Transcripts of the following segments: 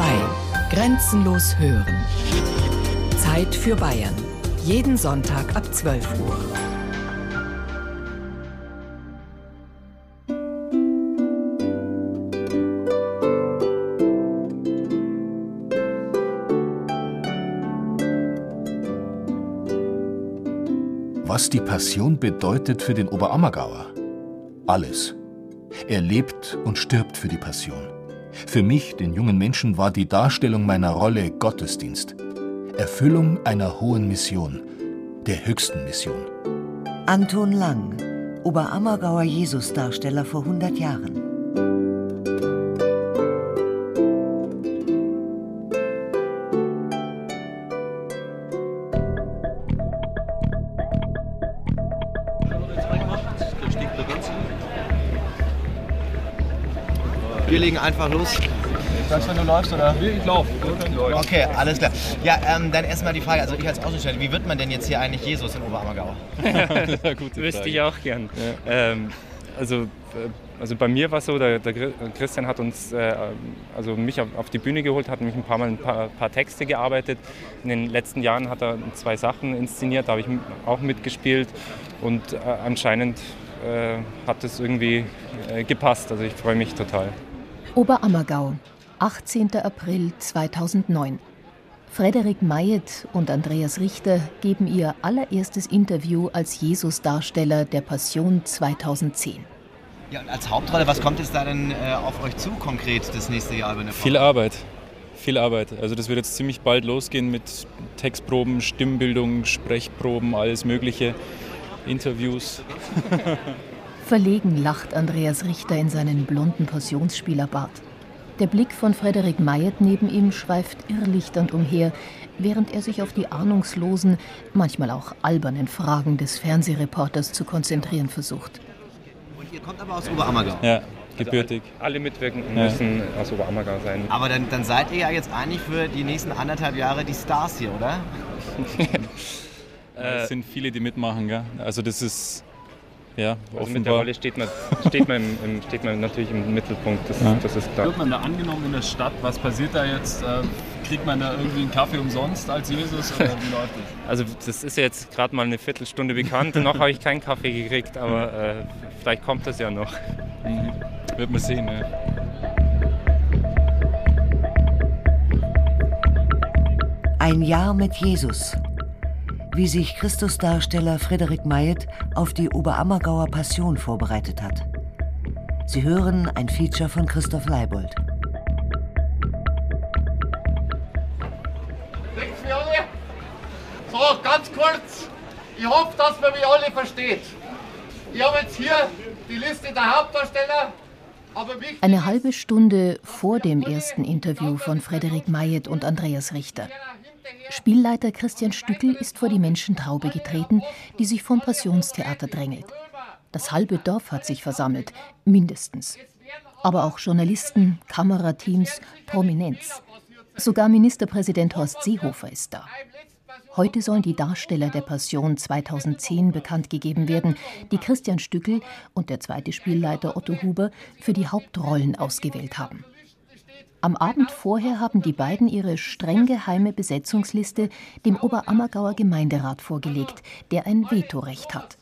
2. Grenzenlos hören. Zeit für Bayern. Jeden Sonntag ab 12 Uhr. Was die Passion bedeutet für den Oberammergauer? Alles. Er lebt und stirbt für die Passion. Für mich, den jungen Menschen, war die Darstellung meiner Rolle Gottesdienst. Erfüllung einer hohen Mission, der höchsten Mission. Anton Lang, Oberammergauer Jesusdarsteller vor 100 Jahren. Einfach los. Sagst du, wenn du läufst, oder? Nee, ich laufe. Okay, alles klar. Ja, ähm, dann erstmal die Frage, also ich als Außenstelle, wie wird man denn jetzt hier eigentlich Jesus in Oberammergau? Gute Wüsste ich auch gern. Ja. Ähm, also, äh, also bei mir war es so, der, der, Christian hat uns, äh, also mich auf, auf, die Bühne geholt, hat mich ein paar Mal ein paar, paar, Texte gearbeitet. In den letzten Jahren hat er zwei Sachen inszeniert, da habe ich auch mitgespielt und äh, anscheinend äh, hat es irgendwie äh, gepasst. Also ich freue mich total. Oberammergau, 18. April 2009. Frederik Mayet und Andreas Richter geben ihr allererstes Interview als Jesus-Darsteller der Passion 2010. Ja, und als Hauptrolle, was kommt jetzt da denn äh, auf euch zu konkret das nächste Jahr? Wenn Viel Arbeit. Viel Arbeit. Also das wird jetzt ziemlich bald losgehen mit Textproben, Stimmbildung, Sprechproben, alles Mögliche, Interviews. Verlegen lacht Andreas Richter in seinen blonden Passionsspielerbart. Der Blick von Frederik Mayet neben ihm schweift irrlichternd umher, während er sich auf die ahnungslosen, manchmal auch albernen Fragen des Fernsehreporters zu konzentrieren versucht. Und ihr kommt aber aus Oberammergau? Ja, gebürtig. Also alle Mitwirkenden ja. müssen aus Oberammergau sein. Aber dann, dann seid ihr ja jetzt eigentlich für die nächsten anderthalb Jahre die Stars hier, oder? es sind viele, die mitmachen, gell? Also das ist ja, also mit der Rolle steht man, steht man, im, im, steht man natürlich im Mittelpunkt, das, ja. das ist klar. Wird man da angenommen in der Stadt? Was passiert da jetzt? Äh, kriegt man da irgendwie einen Kaffee umsonst als Jesus oder wie läuft das? Also das ist jetzt gerade mal eine Viertelstunde bekannt, noch habe ich keinen Kaffee gekriegt, aber äh, vielleicht kommt das ja noch. Mhm. Wird man sehen. Ja. Ein Jahr mit Jesus wie sich Christusdarsteller Frederik Mayet auf die Oberammergauer Passion vorbereitet hat. Sie hören ein Feature von Christoph Leibold. So, ganz kurz. Ich hoffe, dass man mich alle versteht. Ich habe jetzt hier die Liste der Hauptdarsteller. Eine halbe Stunde vor dem ersten Interview von Frederik Mayet und Andreas Richter. Spielleiter Christian Stückel ist vor die Menschentraube getreten, die sich vom Passionstheater drängelt. Das halbe Dorf hat sich versammelt, mindestens. Aber auch Journalisten, Kamerateams, Prominenz. Sogar Ministerpräsident Horst Seehofer ist da. Heute sollen die Darsteller der Passion 2010 bekannt gegeben werden, die Christian Stückel und der zweite Spielleiter Otto Huber für die Hauptrollen ausgewählt haben. Am Abend vorher haben die beiden ihre streng geheime Besetzungsliste dem Oberammergauer Gemeinderat vorgelegt, der ein Vetorecht hat.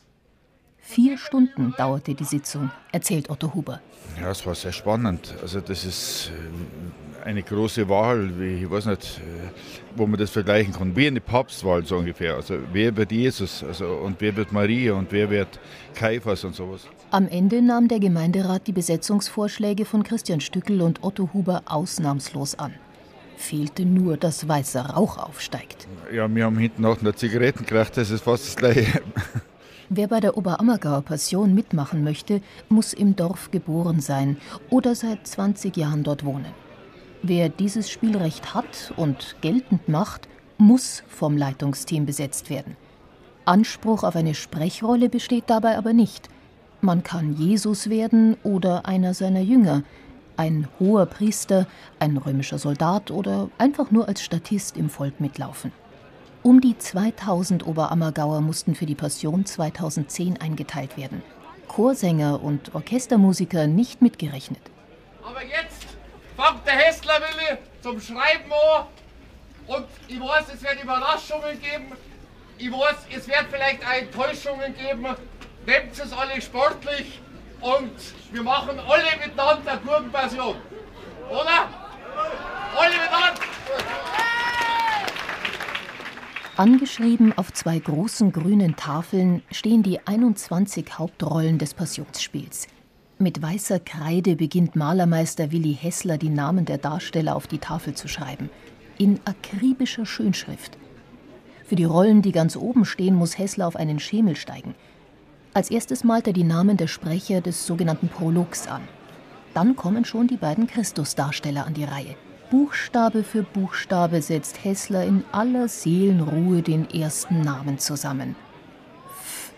Vier Stunden dauerte die Sitzung, erzählt Otto Huber. Ja, es war sehr spannend. Also das ist äh, eine große Wahl, wie, ich weiß nicht, äh, wo man das vergleichen kann, wie eine Papstwahl so ungefähr. Also wer wird Jesus also, und wer wird Maria und wer wird Kaiphas und sowas. Am Ende nahm der Gemeinderat die Besetzungsvorschläge von Christian Stückel und Otto Huber ausnahmslos an. Fehlte nur, dass weißer Rauch aufsteigt. Ja, wir haben hinten auch noch Zigaretten gekriegt, das ist fast das Gleiche. Wer bei der Oberammergauer Passion mitmachen möchte, muss im Dorf geboren sein oder seit 20 Jahren dort wohnen. Wer dieses Spielrecht hat und geltend macht, muss vom Leitungsteam besetzt werden. Anspruch auf eine Sprechrolle besteht dabei aber nicht. Man kann Jesus werden oder einer seiner Jünger, ein hoher Priester, ein römischer Soldat oder einfach nur als Statist im Volk mitlaufen. Um die 2000 Oberammergauer mussten für die Passion 2010 eingeteilt werden. Chorsänger und Orchestermusiker nicht mitgerechnet. Aber jetzt fängt der Hessler Willi zum Schreiben an. Und ich weiß, es wird Überraschungen geben. Ich weiß, es wird vielleicht auch Enttäuschungen geben. Nehmt es alle sportlich und wir machen alle miteinander eine gute Passion. Oder? Alle miteinander! Angeschrieben auf zwei großen grünen Tafeln stehen die 21 Hauptrollen des Passionsspiels. Mit weißer Kreide beginnt Malermeister Willi Hessler die Namen der Darsteller auf die Tafel zu schreiben. In akribischer Schönschrift. Für die Rollen, die ganz oben stehen, muss Hessler auf einen Schemel steigen. Als erstes malt er die Namen der Sprecher des sogenannten Prologs an. Dann kommen schon die beiden Christusdarsteller an die Reihe. Buchstabe für Buchstabe setzt Hessler in aller Seelenruhe den ersten Namen zusammen. F,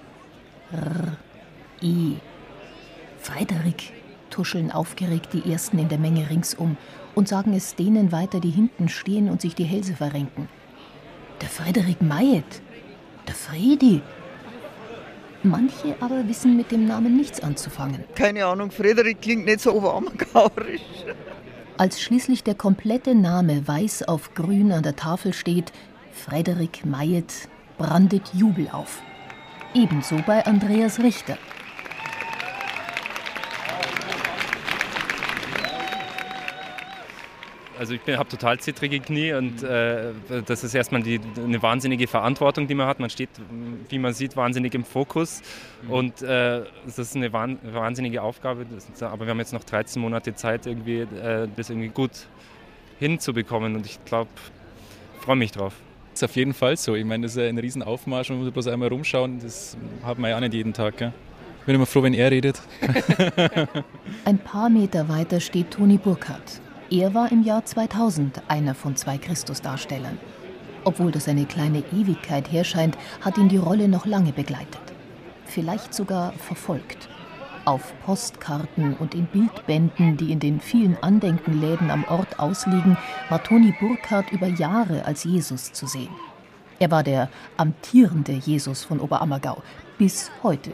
R, I. Frederik, tuscheln aufgeregt die Ersten in der Menge ringsum und sagen es denen weiter, die hinten stehen und sich die Hälse verrenken. Der Frederik Mayet, der Fredi. Manche aber wissen mit dem Namen nichts anzufangen. Keine Ahnung, Frederik klingt nicht so oberammergauerisch. Als schließlich der komplette Name weiß auf grün an der Tafel steht, Frederik Mayet, brandet Jubel auf. Ebenso bei Andreas Richter. Also ich habe total zittrige Knie und äh, das ist erstmal die, eine wahnsinnige Verantwortung, die man hat. Man steht, wie man sieht, wahnsinnig im Fokus mhm. und äh, das ist eine wahnsinnige Aufgabe. aber wir haben jetzt noch 13 Monate Zeit, irgendwie, äh, das irgendwie gut hinzubekommen und ich glaube, freue mich drauf. Das ist auf jeden Fall so. Ich meine, das ist ein Riesenaufmarsch, man muss bloß einmal rumschauen. Das hat man ja auch nicht jeden Tag. Gell? Ich bin immer froh, wenn er redet. Ein paar Meter weiter steht Toni Burkhardt. Er war im Jahr 2000 einer von zwei Christusdarstellern. Obwohl das eine kleine Ewigkeit herscheint, hat ihn die Rolle noch lange begleitet. Vielleicht sogar verfolgt. Auf Postkarten und in Bildbänden, die in den vielen Andenkenläden am Ort ausliegen, war Toni Burkhardt über Jahre als Jesus zu sehen. Er war der amtierende Jesus von Oberammergau bis heute,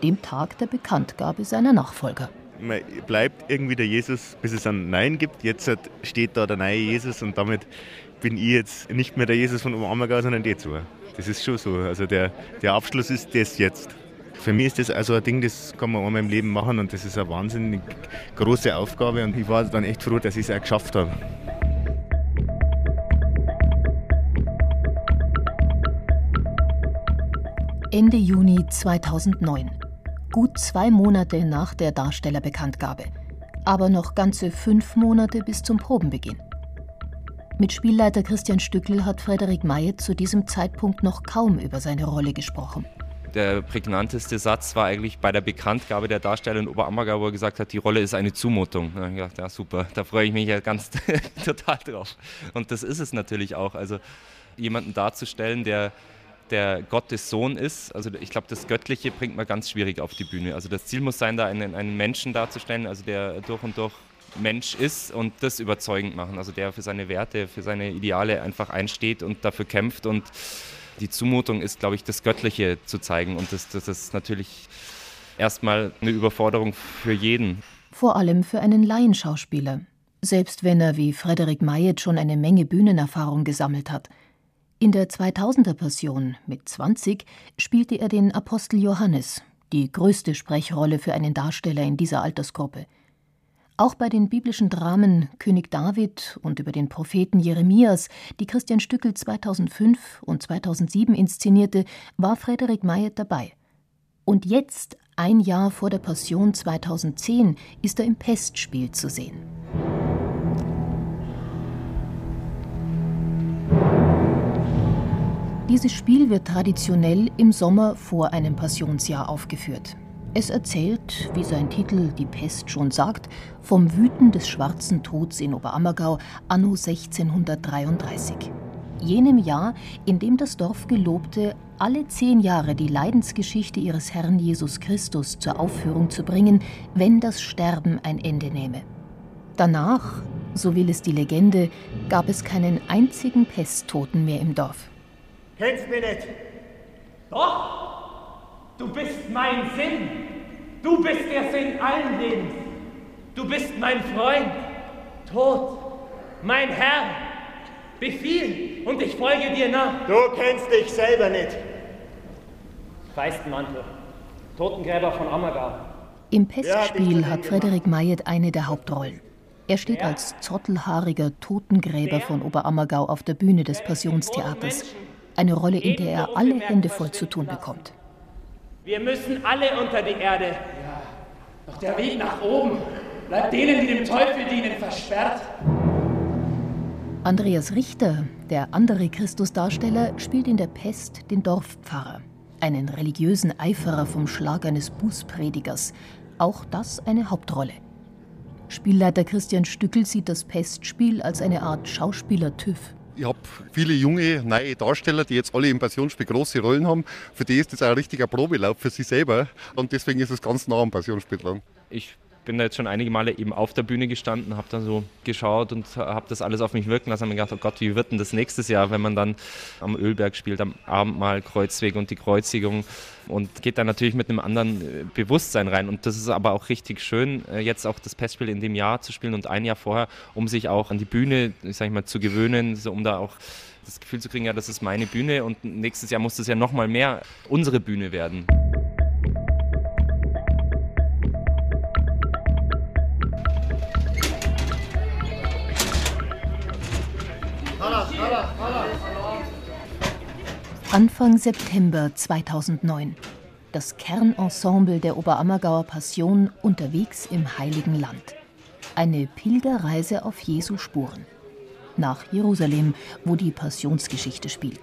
dem Tag der Bekanntgabe seiner Nachfolger man bleibt irgendwie der Jesus, bis es ein Nein gibt. Jetzt steht da der neue Jesus und damit bin ich jetzt nicht mehr der Jesus von Oberammergau, sondern der zu. Das ist schon so. Also der, der Abschluss ist das jetzt. Für mich ist das also ein Ding, das kann man einmal im Leben machen und das ist eine wahnsinnig große Aufgabe und ich war dann echt froh, dass ich es auch geschafft habe. Ende Juni 2009 gut zwei Monate nach der Darstellerbekanntgabe, aber noch ganze fünf Monate bis zum Probenbeginn. Mit Spielleiter Christian Stückel hat Frederik Mayer zu diesem Zeitpunkt noch kaum über seine Rolle gesprochen. Der prägnanteste Satz war eigentlich bei der Bekanntgabe der Darsteller in Oberammergau, wo er gesagt hat, die Rolle ist eine Zumutung. Da ich gedacht, ja super, da freue ich mich ja ganz total drauf. Und das ist es natürlich auch. Also jemanden darzustellen, der der Gottes Sohn ist. Also ich glaube, das Göttliche bringt man ganz schwierig auf die Bühne. Also das Ziel muss sein, da einen, einen Menschen darzustellen, also der durch und durch Mensch ist und das überzeugend machen. Also der für seine Werte, für seine Ideale einfach einsteht und dafür kämpft. Und die Zumutung ist, glaube ich, das Göttliche zu zeigen. Und das, das ist natürlich erstmal eine Überforderung für jeden. Vor allem für einen Laienschauspieler. Selbst wenn er wie Frederik Mayet schon eine Menge Bühnenerfahrung gesammelt hat – in der 2000er Passion mit 20 spielte er den Apostel Johannes, die größte Sprechrolle für einen Darsteller in dieser Altersgruppe. Auch bei den biblischen Dramen König David und über den Propheten Jeremias, die Christian Stückel 2005 und 2007 inszenierte, war Frederik Mayet dabei. Und jetzt, ein Jahr vor der Passion 2010, ist er im Pestspiel zu sehen. Dieses Spiel wird traditionell im Sommer vor einem Passionsjahr aufgeführt. Es erzählt, wie sein Titel Die Pest schon sagt, vom Wüten des schwarzen Tods in Oberammergau anno 1633. Jenem Jahr, in dem das Dorf gelobte, alle zehn Jahre die Leidensgeschichte ihres Herrn Jesus Christus zur Aufführung zu bringen, wenn das Sterben ein Ende nehme. Danach, so will es die Legende, gab es keinen einzigen Pesttoten mehr im Dorf. Kennst mich nicht? Doch, du bist mein Sinn. Du bist der Sinn allen Lebens. Du bist mein Freund. Tod, mein Herr, befiehl und ich folge dir nach. Du kennst dich selber nicht. Feistenmantel, Totengräber von Ammergau. Im Pestspiel hat Frederik Mayet eine der Hauptrollen. Er steht als zottelhaariger Totengräber von Oberammergau auf der Bühne des Passionstheaters. Eine Rolle, in der er alle Hände voll zu tun bekommt. Wir müssen alle unter die Erde. Ja, doch der Weg nach oben bleibt denen, die dem Teufel dienen, versperrt. Andreas Richter, der andere Christusdarsteller, spielt in der Pest den Dorfpfarrer, einen religiösen Eiferer vom Schlag eines Bußpredigers. Auch das eine Hauptrolle. Spielleiter Christian Stückel sieht das Pestspiel als eine Art Schauspieler-TÜV. Ich habe viele junge, neue Darsteller, die jetzt alle im Passionsspiel große Rollen haben. Für die ist das auch ein richtiger Probelauf für sie selber. Und deswegen ist es ganz nah am Passionsspiel dran. Ich bin da jetzt schon einige Male eben auf der Bühne gestanden, habe dann so geschaut und habe das alles auf mich wirken lassen und mir gedacht, oh Gott, wie wird denn das nächstes Jahr, wenn man dann am Ölberg spielt, am Abendmahl, Kreuzweg und die Kreuzigung und geht dann natürlich mit einem anderen äh, Bewusstsein rein. Und das ist aber auch richtig schön, äh, jetzt auch das Pestspiel in dem Jahr zu spielen und ein Jahr vorher, um sich auch an die Bühne, ich sag mal, zu gewöhnen, so um da auch das Gefühl zu kriegen, ja, das ist meine Bühne und nächstes Jahr muss das ja nochmal mehr unsere Bühne werden. Anfang September 2009. Das Kernensemble der Oberammergauer Passion unterwegs im Heiligen Land. Eine Pilgerreise auf Jesu Spuren. Nach Jerusalem, wo die Passionsgeschichte spielt.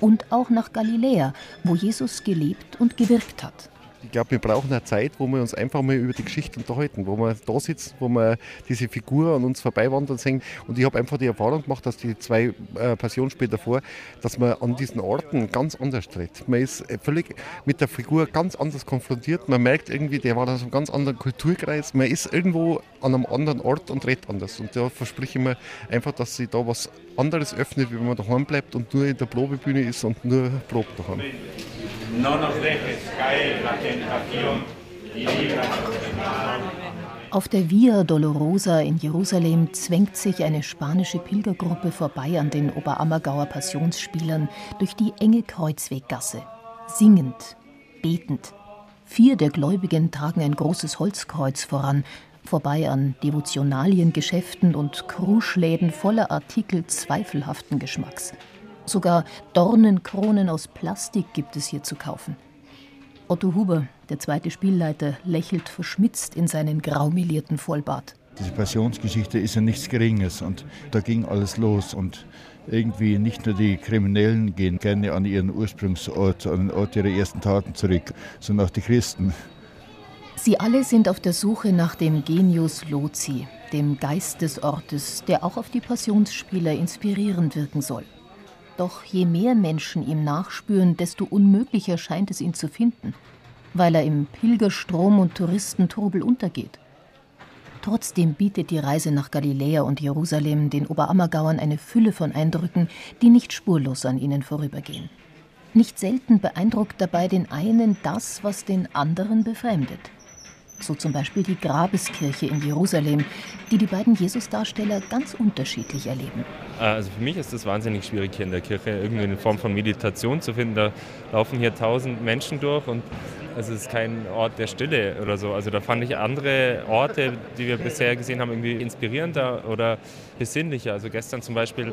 Und auch nach Galiläa, wo Jesus gelebt und gewirkt hat. Ich glaube, wir brauchen eine Zeit, wo wir uns einfach mal über die Geschichte unterhalten, wo wir da sitzen, wo wir diese Figur an uns vorbeiwandern sehen. Und ich habe einfach die Erfahrung gemacht, dass die zwei äh, Passionsspiele davor, dass man an diesen Orten ganz anders tritt. Man ist völlig mit der Figur ganz anders konfrontiert. Man merkt irgendwie, der war aus einem ganz anderen Kulturkreis. Man ist irgendwo an einem anderen Ort und redet anders. Und da verspreche ich mir einfach, dass sich da was anderes öffnet, wie wenn man daheim bleibt und nur in der Probebühne ist und nur probt daheim. No nos dejes caer la y Auf der Via Dolorosa in Jerusalem zwängt sich eine spanische Pilgergruppe vorbei an den Oberammergauer Passionsspielern durch die enge Kreuzweggasse. Singend, betend. Vier der Gläubigen tragen ein großes Holzkreuz voran, vorbei an Devotionaliengeschäften und Kruschläden voller Artikel zweifelhaften Geschmacks. Sogar Dornenkronen aus Plastik gibt es hier zu kaufen. Otto Huber, der zweite Spielleiter, lächelt verschmitzt in seinen graumelierten Vollbart. Diese Passionsgeschichte ist ja nichts Geringes und da ging alles los und irgendwie nicht nur die Kriminellen gehen gerne an ihren Ursprungsort, an den Ort ihrer ersten Taten zurück, sondern auch die Christen. Sie alle sind auf der Suche nach dem Genius Loci, dem Geist des Ortes, der auch auf die Passionsspieler inspirierend wirken soll. Doch je mehr Menschen ihm nachspüren, desto unmöglicher scheint es ihn zu finden, weil er im Pilgerstrom und Touristentrubel untergeht. Trotzdem bietet die Reise nach Galiläa und Jerusalem den Oberammergauern eine Fülle von Eindrücken, die nicht spurlos an ihnen vorübergehen. Nicht selten beeindruckt dabei den einen das, was den anderen befremdet so zum Beispiel die Grabeskirche in Jerusalem, die die beiden Jesusdarsteller ganz unterschiedlich erleben. Äh, also für mich ist es wahnsinnig schwierig, hier in der Kirche irgendwie eine Form von Meditation zu finden. Da laufen hier tausend Menschen durch und es ist kein Ort der Stille oder so. Also da fand ich andere Orte, die wir bisher gesehen haben, irgendwie inspirierender oder besinnlicher. Also gestern zum Beispiel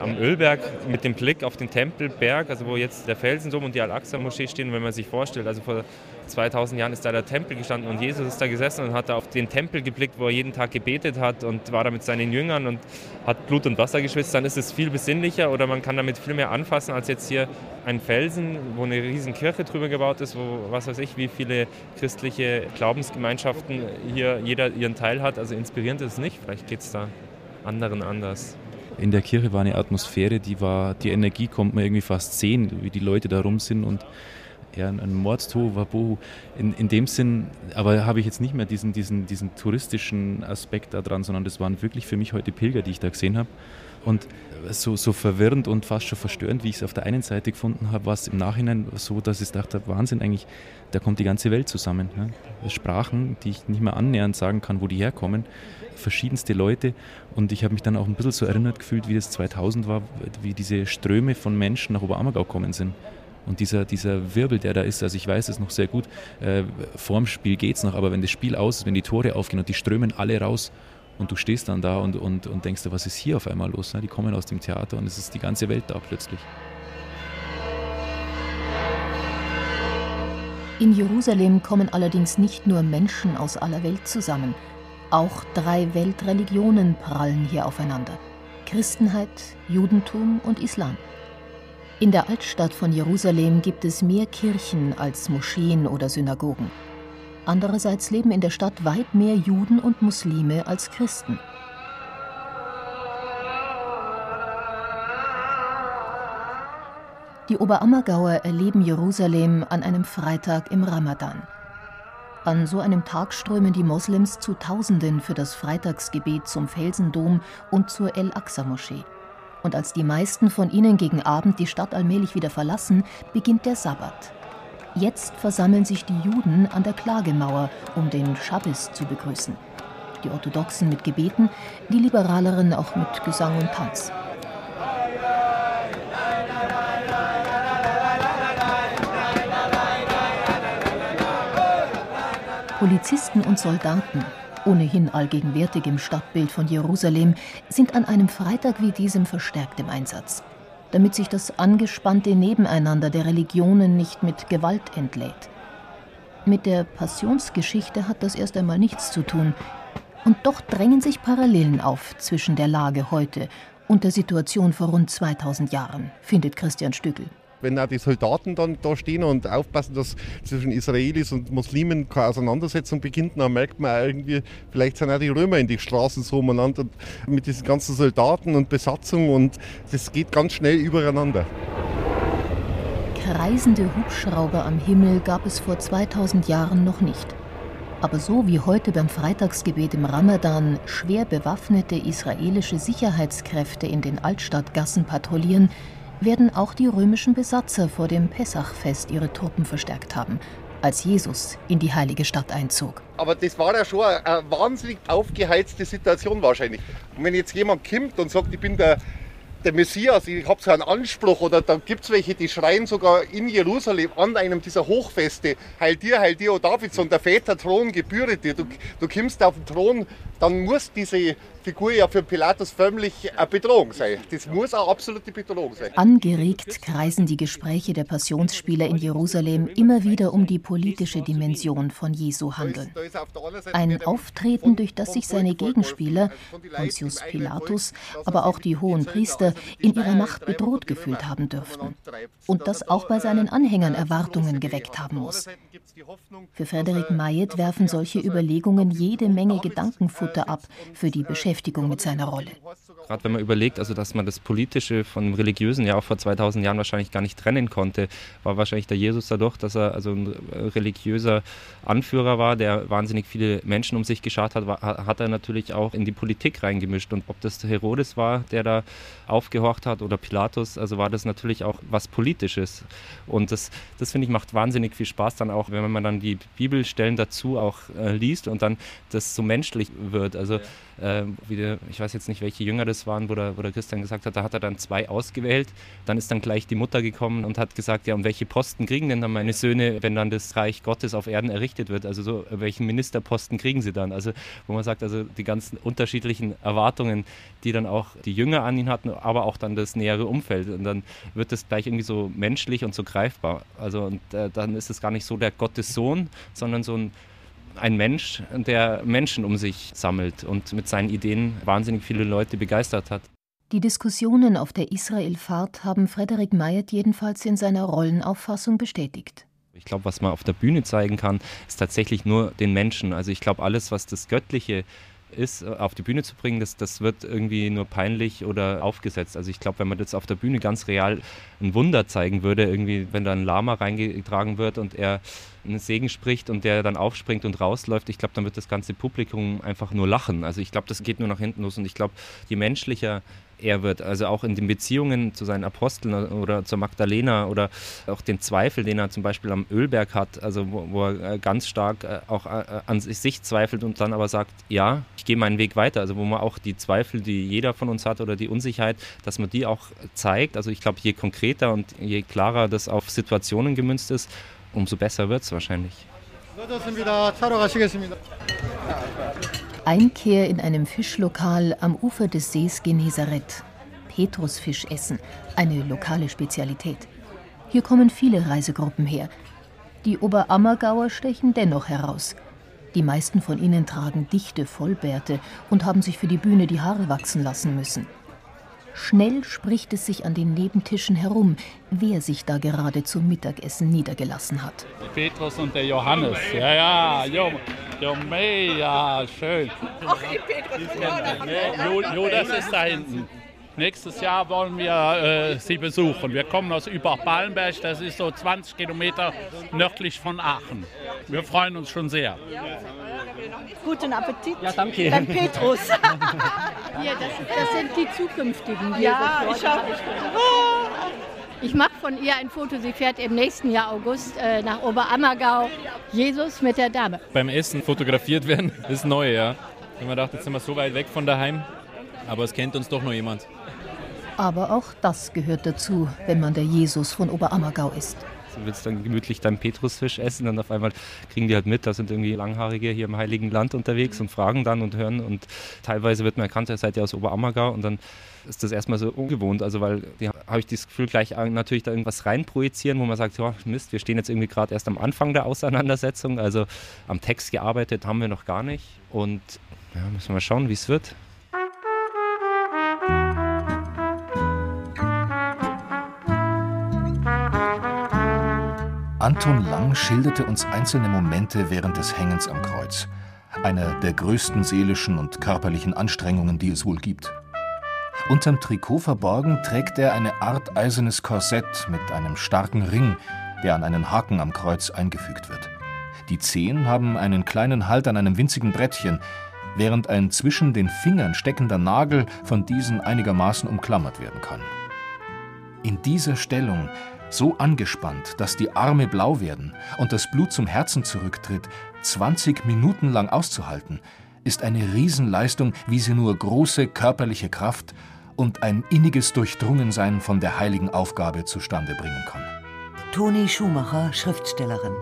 am Ölberg mit dem Blick auf den Tempelberg, also wo jetzt der Felsendom und die Al-Aqsa-Moschee stehen, wenn man sich vorstellt, also vor 2000 Jahren ist da der Tempel gestanden und Jesus ist da gesessen und hat da auf den Tempel geblickt, wo er jeden Tag gebetet hat und war da mit seinen Jüngern und hat Blut und Wasser geschwitzt, dann ist es viel besinnlicher oder man kann damit viel mehr anfassen als jetzt hier ein Felsen, wo eine riesen Kirche drüber gebaut ist, wo was weiß ich, wie viele christliche Glaubensgemeinschaften hier jeder ihren Teil hat. Also inspirierend ist es nicht, vielleicht geht es da anderen anders. In der Kirche war eine Atmosphäre, die war, die Energie kommt man irgendwie fast sehen, wie die Leute da rum sind und eher ein Mordstohu in, in dem Sinn, aber habe ich jetzt nicht mehr diesen, diesen, diesen touristischen Aspekt da dran, sondern das waren wirklich für mich heute Pilger, die ich da gesehen habe. Und so, so verwirrend und fast schon verstörend, wie ich es auf der einen Seite gefunden habe, war es im Nachhinein so, dass ich dachte, Wahnsinn eigentlich, da kommt die ganze Welt zusammen. Ne? Sprachen, die ich nicht mehr annähernd sagen kann, wo die herkommen, verschiedenste Leute und ich habe mich dann auch ein bisschen so erinnert gefühlt, wie das 2000 war, wie diese Ströme von Menschen nach Oberammergau gekommen sind. Und dieser, dieser Wirbel, der da ist, also ich weiß es noch sehr gut, äh, vorm Spiel geht es noch, aber wenn das Spiel aus ist, wenn die Tore aufgehen und die strömen alle raus und du stehst dann da und, und, und denkst, was ist hier auf einmal los? Die kommen aus dem Theater und es ist die ganze Welt da plötzlich. In Jerusalem kommen allerdings nicht nur Menschen aus aller Welt zusammen. Auch drei Weltreligionen prallen hier aufeinander. Christenheit, Judentum und Islam. In der Altstadt von Jerusalem gibt es mehr Kirchen als Moscheen oder Synagogen. Andererseits leben in der Stadt weit mehr Juden und Muslime als Christen. Die Oberammergauer erleben Jerusalem an einem Freitag im Ramadan. An so einem Tag strömen die Moslems zu Tausenden für das Freitagsgebet zum Felsendom und zur El-Aqsa-Moschee. Und als die meisten von ihnen gegen Abend die Stadt allmählich wieder verlassen, beginnt der Sabbat. Jetzt versammeln sich die Juden an der Klagemauer, um den Schabbes zu begrüßen. Die Orthodoxen mit Gebeten, die Liberaleren auch mit Gesang und Tanz. Polizisten und Soldaten, ohnehin allgegenwärtig im Stadtbild von Jerusalem, sind an einem Freitag wie diesem verstärkt im Einsatz, damit sich das angespannte Nebeneinander der Religionen nicht mit Gewalt entlädt. Mit der Passionsgeschichte hat das erst einmal nichts zu tun, und doch drängen sich Parallelen auf zwischen der Lage heute und der Situation vor rund 2000 Jahren, findet Christian Stückel wenn auch die Soldaten dann da stehen und aufpassen, dass zwischen Israelis und Muslimen keine Auseinandersetzung beginnt, dann merkt man irgendwie, vielleicht sind auch die Römer in die Straßen so umeinander mit diesen ganzen Soldaten und Besatzung und das geht ganz schnell übereinander. Kreisende Hubschrauber am Himmel gab es vor 2000 Jahren noch nicht. Aber so wie heute beim Freitagsgebet im Ramadan schwer bewaffnete israelische Sicherheitskräfte in den Altstadtgassen patrouillieren, werden auch die römischen Besatzer vor dem Pessachfest ihre Truppen verstärkt haben, als Jesus in die heilige Stadt einzog. Aber das war ja schon eine wahnsinnig aufgeheizte Situation wahrscheinlich. Und wenn jetzt jemand kommt und sagt, ich bin der, der Messias, ich habe so einen Anspruch, oder da gibt es welche, die schreien sogar in Jerusalem an einem dieser Hochfeste, Heil dir, Heil dir, O Davids, und der Väter Thron gebühret dir. Du, du kommst auf den Thron, dann muss diese Figur ja für Pilatus förmlich eine Bedrohung sein. Das muss eine absolute Bedrohung sein. Angeregt kreisen die Gespräche der Passionsspieler in Jerusalem immer wieder um die politische Dimension von Jesu Handeln. Ein Auftreten, durch das sich seine Gegenspieler, Pontius Pilatus, aber auch die hohen Priester, in ihrer Macht bedroht gefühlt haben dürften. Und das auch bei seinen Anhängern Erwartungen geweckt haben muss. Für Frederik Mayet werfen solche Überlegungen jede Menge Gedankenfutter ab für die Beschäftigung Beschäftigung mit seiner Rolle. Gerade wenn man überlegt, also dass man das Politische von dem Religiösen ja auch vor 2000 Jahren wahrscheinlich gar nicht trennen konnte, war wahrscheinlich der Jesus dadurch, dass er also ein religiöser Anführer war, der wahnsinnig viele Menschen um sich geschaut hat, war, hat er natürlich auch in die Politik reingemischt. Und ob das Herodes war, der da aufgehorcht hat oder Pilatus, also war das natürlich auch was Politisches. Und das, das finde ich macht wahnsinnig viel Spaß dann auch, wenn man dann die Bibelstellen dazu auch äh, liest und dann das so menschlich wird. Also äh, der, ich weiß jetzt nicht, welche Jünger das waren, wo der, wo der Christian gesagt hat, da hat er dann zwei ausgewählt. Dann ist dann gleich die Mutter gekommen und hat gesagt, ja, und welche Posten kriegen denn dann meine Söhne, wenn dann das Reich Gottes auf Erden errichtet wird? Also so, welchen Ministerposten kriegen sie dann? Also wo man sagt, also die ganzen unterschiedlichen Erwartungen, die dann auch die Jünger an ihn hatten, aber auch dann das nähere Umfeld. Und dann wird das gleich irgendwie so menschlich und so greifbar. Also und äh, dann ist es gar nicht so der Gottessohn, sondern so ein ein Mensch, der Menschen um sich sammelt und mit seinen Ideen wahnsinnig viele Leute begeistert hat. Die Diskussionen auf der Israel-Fahrt haben Frederik Mayet jedenfalls in seiner Rollenauffassung bestätigt. Ich glaube, was man auf der Bühne zeigen kann, ist tatsächlich nur den Menschen. Also ich glaube, alles, was das Göttliche ist, auf die Bühne zu bringen, das, das wird irgendwie nur peinlich oder aufgesetzt. Also ich glaube, wenn man jetzt auf der Bühne ganz real ein Wunder zeigen würde, irgendwie, wenn da ein Lama reingetragen wird und er einen Segen spricht und der dann aufspringt und rausläuft, ich glaube, dann wird das ganze Publikum einfach nur lachen. Also ich glaube, das geht nur nach hinten los und ich glaube, je menschlicher er wird. Also auch in den Beziehungen zu seinen Aposteln oder zur Magdalena oder auch den Zweifel, den er zum Beispiel am Ölberg hat, also wo, wo er äh, ganz stark äh, auch äh, an sich zweifelt und dann aber sagt, ja, ich gehe meinen Weg weiter. Also wo man auch die Zweifel, die jeder von uns hat oder die Unsicherheit, dass man die auch zeigt. Also ich glaube, je konkreter und je klarer das auf Situationen gemünzt ist, umso besser wird es wahrscheinlich. Einkehr in einem Fischlokal am Ufer des Sees Genezareth. Petrusfisch essen, eine lokale Spezialität. Hier kommen viele Reisegruppen her. Die Oberammergauer stechen dennoch heraus. Die meisten von ihnen tragen dichte Vollbärte und haben sich für die Bühne die Haare wachsen lassen müssen. Schnell spricht es sich an den Nebentischen herum, wer sich da gerade zum Mittagessen niedergelassen hat. Petrus und der Johannes. Ja, ja, jo, jo, ja, schön. Ach, die Petrus und Johannes. Jo, das ist da hinten. Nächstes Jahr wollen wir äh, Sie besuchen. Wir kommen aus Übach-Ballenberg, das ist so 20 Kilometer nördlich von Aachen. Wir freuen uns schon sehr. Guten Appetit. Ja, danke. Beim Petrus. Hier, das, das, sind die zukünftigen. Ja, ich habe. Ich mache von ihr ein Foto. Sie fährt im nächsten Jahr August äh, nach Oberammergau. Jesus mit der Dame. Beim Essen fotografiert werden ist neu, ja. Wenn man dachte, jetzt sind wir so weit weg von daheim. Aber es kennt uns doch noch jemand. Aber auch das gehört dazu, wenn man der Jesus von Oberammergau ist. Du willst dann gemütlich deinen Petrusfisch essen und auf einmal kriegen die halt mit, da sind irgendwie Langhaarige hier im Heiligen Land unterwegs und fragen dann und hören und teilweise wird man erkannt, ihr seid ja aus Oberammergau und dann ist das erstmal so ungewohnt, also weil habe ich das Gefühl, gleich natürlich da irgendwas reinprojizieren, wo man sagt, ja Mist, wir stehen jetzt irgendwie gerade erst am Anfang der Auseinandersetzung, also am Text gearbeitet haben wir noch gar nicht und ja, müssen wir mal schauen, wie es wird. Anton Lang schilderte uns einzelne Momente während des Hängens am Kreuz. Einer der größten seelischen und körperlichen Anstrengungen, die es wohl gibt. Unterm Trikot verborgen trägt er eine Art eisernes Korsett mit einem starken Ring, der an einen Haken am Kreuz eingefügt wird. Die Zehen haben einen kleinen Halt an einem winzigen Brettchen, während ein zwischen den Fingern steckender Nagel von diesen einigermaßen umklammert werden kann. In dieser Stellung so angespannt, dass die Arme blau werden und das Blut zum Herzen zurücktritt, 20 Minuten lang auszuhalten, ist eine Riesenleistung, wie sie nur große körperliche Kraft und ein inniges Durchdrungensein von der heiligen Aufgabe zustande bringen kann. Toni Schumacher, Schriftstellerin.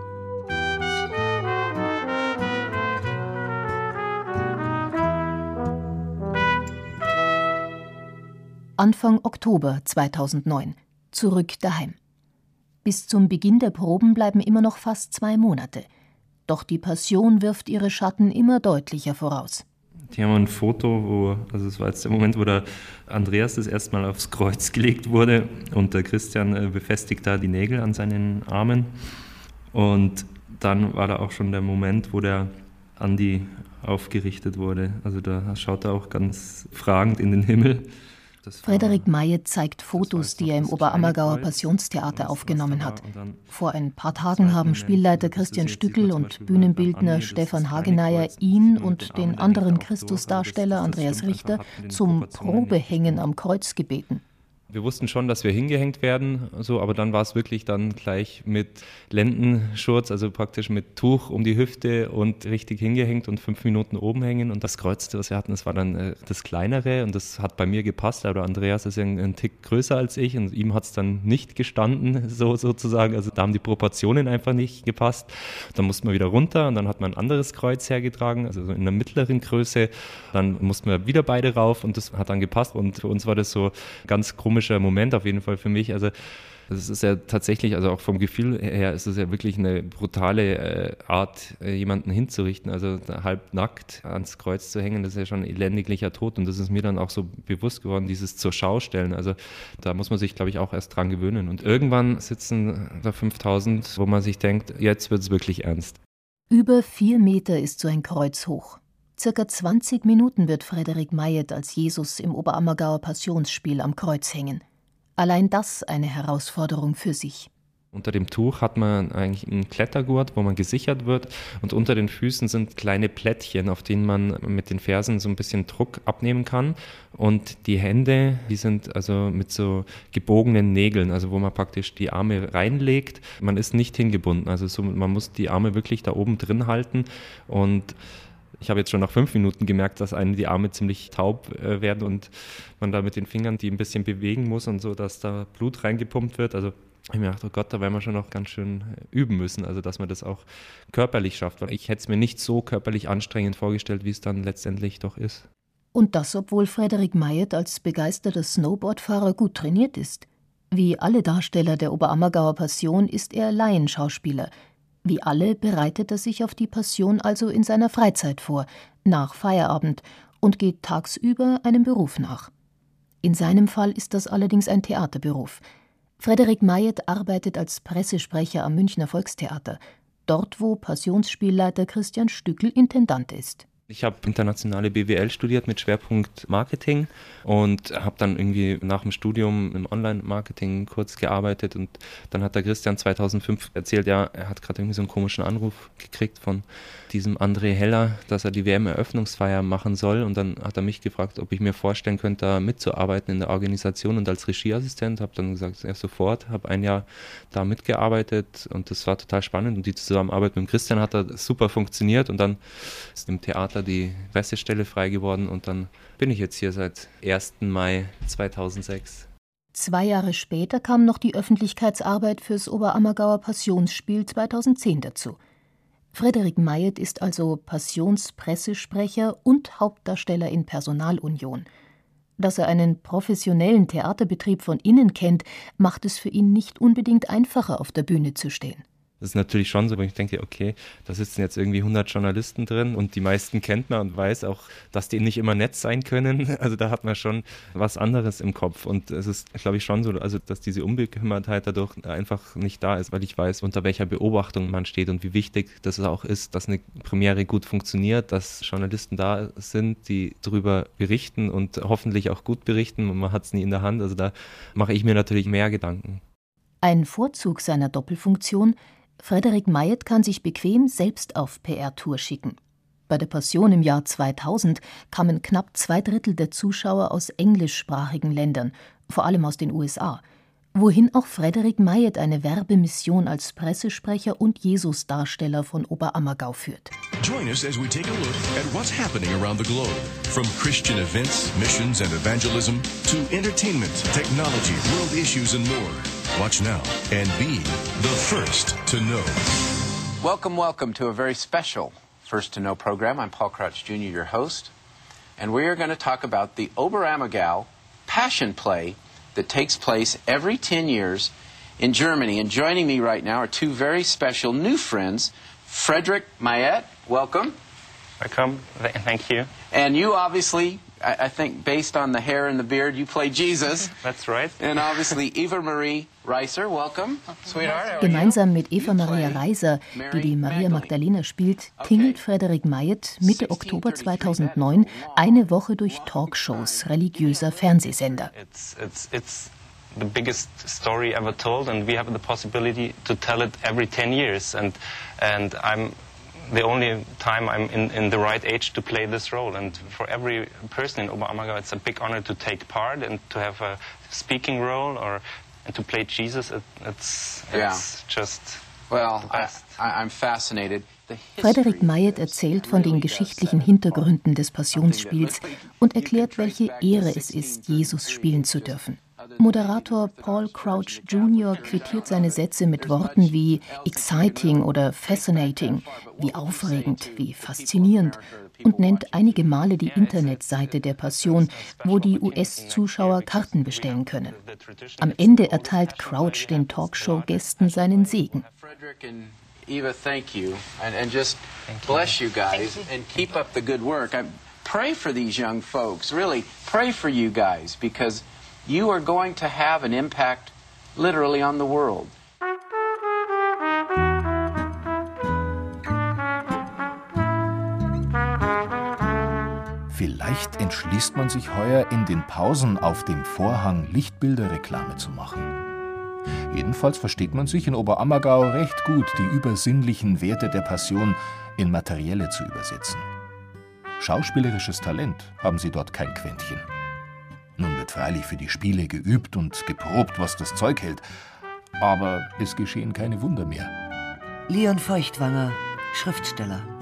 Anfang Oktober 2009. Zurück daheim. Bis zum Beginn der Proben bleiben immer noch fast zwei Monate. Doch die Passion wirft ihre Schatten immer deutlicher voraus. Die haben ein Foto, wo, also es war jetzt der Moment, wo der Andreas das erste Mal aufs Kreuz gelegt wurde und der Christian äh, befestigt da die Nägel an seinen Armen. Und dann war da auch schon der Moment, wo der Andi aufgerichtet wurde. Also da schaut er auch ganz fragend in den Himmel. Frederik Maye zeigt Fotos, die er im Oberammergauer Passionstheater aufgenommen hat. Vor ein paar Tagen haben Spielleiter Christian Stückel und Bühnenbildner Stefan Hageneyer ihn und den anderen Christusdarsteller Andreas Richter zum Probehängen am Kreuz gebeten. Wir wussten schon, dass wir hingehängt werden, so, aber dann war es wirklich dann gleich mit Lendenschurz, also praktisch mit Tuch um die Hüfte und richtig hingehängt und fünf Minuten oben hängen. Und das Kreuz, was wir hatten, das war dann äh, das kleinere und das hat bei mir gepasst. Aber Andreas ist ja ein, ein Tick größer als ich und ihm hat es dann nicht gestanden, so sozusagen. Also da haben die Proportionen einfach nicht gepasst. Dann mussten wir wieder runter und dann hat man ein anderes Kreuz hergetragen, also so in einer mittleren Größe. Dann mussten wir wieder beide rauf und das hat dann gepasst. Und für uns war das so ganz komisch komischer Moment auf jeden Fall für mich. Also es ist ja tatsächlich, also auch vom Gefühl her, ist es ja wirklich eine brutale äh, Art, äh, jemanden hinzurichten. Also halb nackt ans Kreuz zu hängen, das ist ja schon ein elendiglicher Tod. Und das ist mir dann auch so bewusst geworden, dieses zur Schau stellen. Also da muss man sich, glaube ich, auch erst dran gewöhnen. Und irgendwann sitzen da 5000, wo man sich denkt, jetzt wird es wirklich ernst. Über vier Meter ist so ein Kreuz hoch. Circa 20 Minuten wird Frederik Mayet als Jesus im Oberammergauer Passionsspiel am Kreuz hängen. Allein das eine Herausforderung für sich. Unter dem Tuch hat man eigentlich einen Klettergurt, wo man gesichert wird und unter den Füßen sind kleine Plättchen, auf denen man mit den Fersen so ein bisschen Druck abnehmen kann und die Hände, die sind also mit so gebogenen Nägeln, also wo man praktisch die Arme reinlegt. Man ist nicht hingebunden, also so, man muss die Arme wirklich da oben drin halten und ich habe jetzt schon nach fünf Minuten gemerkt, dass einem die Arme ziemlich taub äh, werden und man da mit den Fingern die ein bisschen bewegen muss und so, dass da Blut reingepumpt wird. Also ich mir gedacht, oh Gott, da werden wir schon noch ganz schön äh, üben müssen, also dass man das auch körperlich schafft. Weil ich hätte es mir nicht so körperlich anstrengend vorgestellt, wie es dann letztendlich doch ist. Und das, obwohl Frederik Mayet als begeisterter Snowboardfahrer gut trainiert ist. Wie alle Darsteller der Oberammergauer Passion ist er Laienschauspieler. Wie alle bereitet er sich auf die Passion also in seiner Freizeit vor, nach Feierabend, und geht tagsüber einem Beruf nach. In seinem Fall ist das allerdings ein Theaterberuf – Frederik Mayet arbeitet als Pressesprecher am Münchner Volkstheater, dort wo Passionsspielleiter Christian Stückel Intendant ist. Ich habe internationale BWL studiert mit Schwerpunkt Marketing und habe dann irgendwie nach dem Studium im Online-Marketing kurz gearbeitet und dann hat der Christian 2005 erzählt, ja, er hat gerade irgendwie so einen komischen Anruf gekriegt von diesem André Heller, dass er die WM-Eröffnungsfeier machen soll und dann hat er mich gefragt, ob ich mir vorstellen könnte, da mitzuarbeiten in der Organisation und als Regieassistent, habe dann gesagt, ja sofort, habe ein Jahr da mitgearbeitet und das war total spannend und die Zusammenarbeit mit dem Christian hat da super funktioniert und dann ist im Theater Theater die Pressestelle frei geworden und dann bin ich jetzt hier seit 1. Mai 2006. Zwei Jahre später kam noch die Öffentlichkeitsarbeit fürs Oberammergauer Passionsspiel 2010 dazu. Frederik Mayet ist also Passionspressesprecher und Hauptdarsteller in Personalunion. Dass er einen professionellen Theaterbetrieb von innen kennt, macht es für ihn nicht unbedingt einfacher, auf der Bühne zu stehen. Das ist natürlich schon so, wenn ich denke, okay, da sitzen jetzt irgendwie 100 Journalisten drin und die meisten kennt man und weiß auch, dass die nicht immer nett sein können. Also da hat man schon was anderes im Kopf und es ist, glaube ich, schon so, also dass diese Unbekümmertheit dadurch einfach nicht da ist, weil ich weiß, unter welcher Beobachtung man steht und wie wichtig das auch ist, dass eine Premiere gut funktioniert, dass Journalisten da sind, die darüber berichten und hoffentlich auch gut berichten und man hat es nie in der Hand. Also da mache ich mir natürlich mehr Gedanken. Ein Vorzug seiner Doppelfunktion Frederik Mayet kann sich bequem selbst auf PR-Tour schicken. Bei der Passion im Jahr 2000 kamen knapp zwei Drittel der Zuschauer aus englischsprachigen Ländern, vor allem aus den USA, wohin auch Frederik Mayet eine Werbemission als Pressesprecher und Jesusdarsteller von Oberammergau führt. Join us as we take a look at what's happening around the globe, from Christian events, missions and evangelism to entertainment, technology, world issues and more. Watch now and be the first to know. Welcome, welcome to a very special First to Know program. I'm Paul Crouch Jr., your host, and we are going to talk about the Oberammergau Passion Play that takes place every 10 years in Germany. And joining me right now are two very special new friends, Frederick Mayet, welcome. Welcome, thank you. And you obviously I, I, think based on the hair and the beard, you play Jesus. That's right. And obviously Eva Marie Reiser, welcome, sweetheart. Gemeinsam mit Eva Maria Reiser, die die Maria Magdalena spielt, tingelt Frederik Mayet Mitte Oktober 2009 eine Woche durch Talkshows religiöser Fernsehsender. It's, it's, it's the biggest story ever told, and we have the possibility to tell it every 10 years. And, and I'm the only time I'm in, in the right age to play this role. And for every person in Oberammergau, it's a big honor to take part and to have a speaking role or and to play Jesus. It, it's it's yeah. just well, I, I'm fascinated. Frederik Mayet erzählt von den geschichtlichen Hintergründen des Passionsspiels und erklärt, welche Ehre es ist, Jesus spielen zu dürfen. Moderator Paul Crouch Jr. quittiert seine Sätze mit Worten wie exciting oder fascinating, wie aufregend, wie faszinierend und nennt einige Male die Internetseite der Passion, wo die US-Zuschauer Karten bestellen können. Am Ende erteilt Crouch den Talkshow-Gästen seinen Segen. Eva, thank you. And, and just bless you guys and keep up the good work. I pray for these young folks. Really, pray for you guys because you are going to have an impact literally on the world. Vielleicht entschließt man sich heuer in den Pausen auf dem Vorhang Lichtbilderreklame zu machen. Jedenfalls versteht man sich in Oberammergau recht gut, die übersinnlichen Werte der Passion in materielle zu übersetzen. Schauspielerisches Talent haben sie dort kein Quäntchen. Nun wird freilich für die Spiele geübt und geprobt, was das Zeug hält, aber es geschehen keine Wunder mehr. Leon Feuchtwanger, Schriftsteller.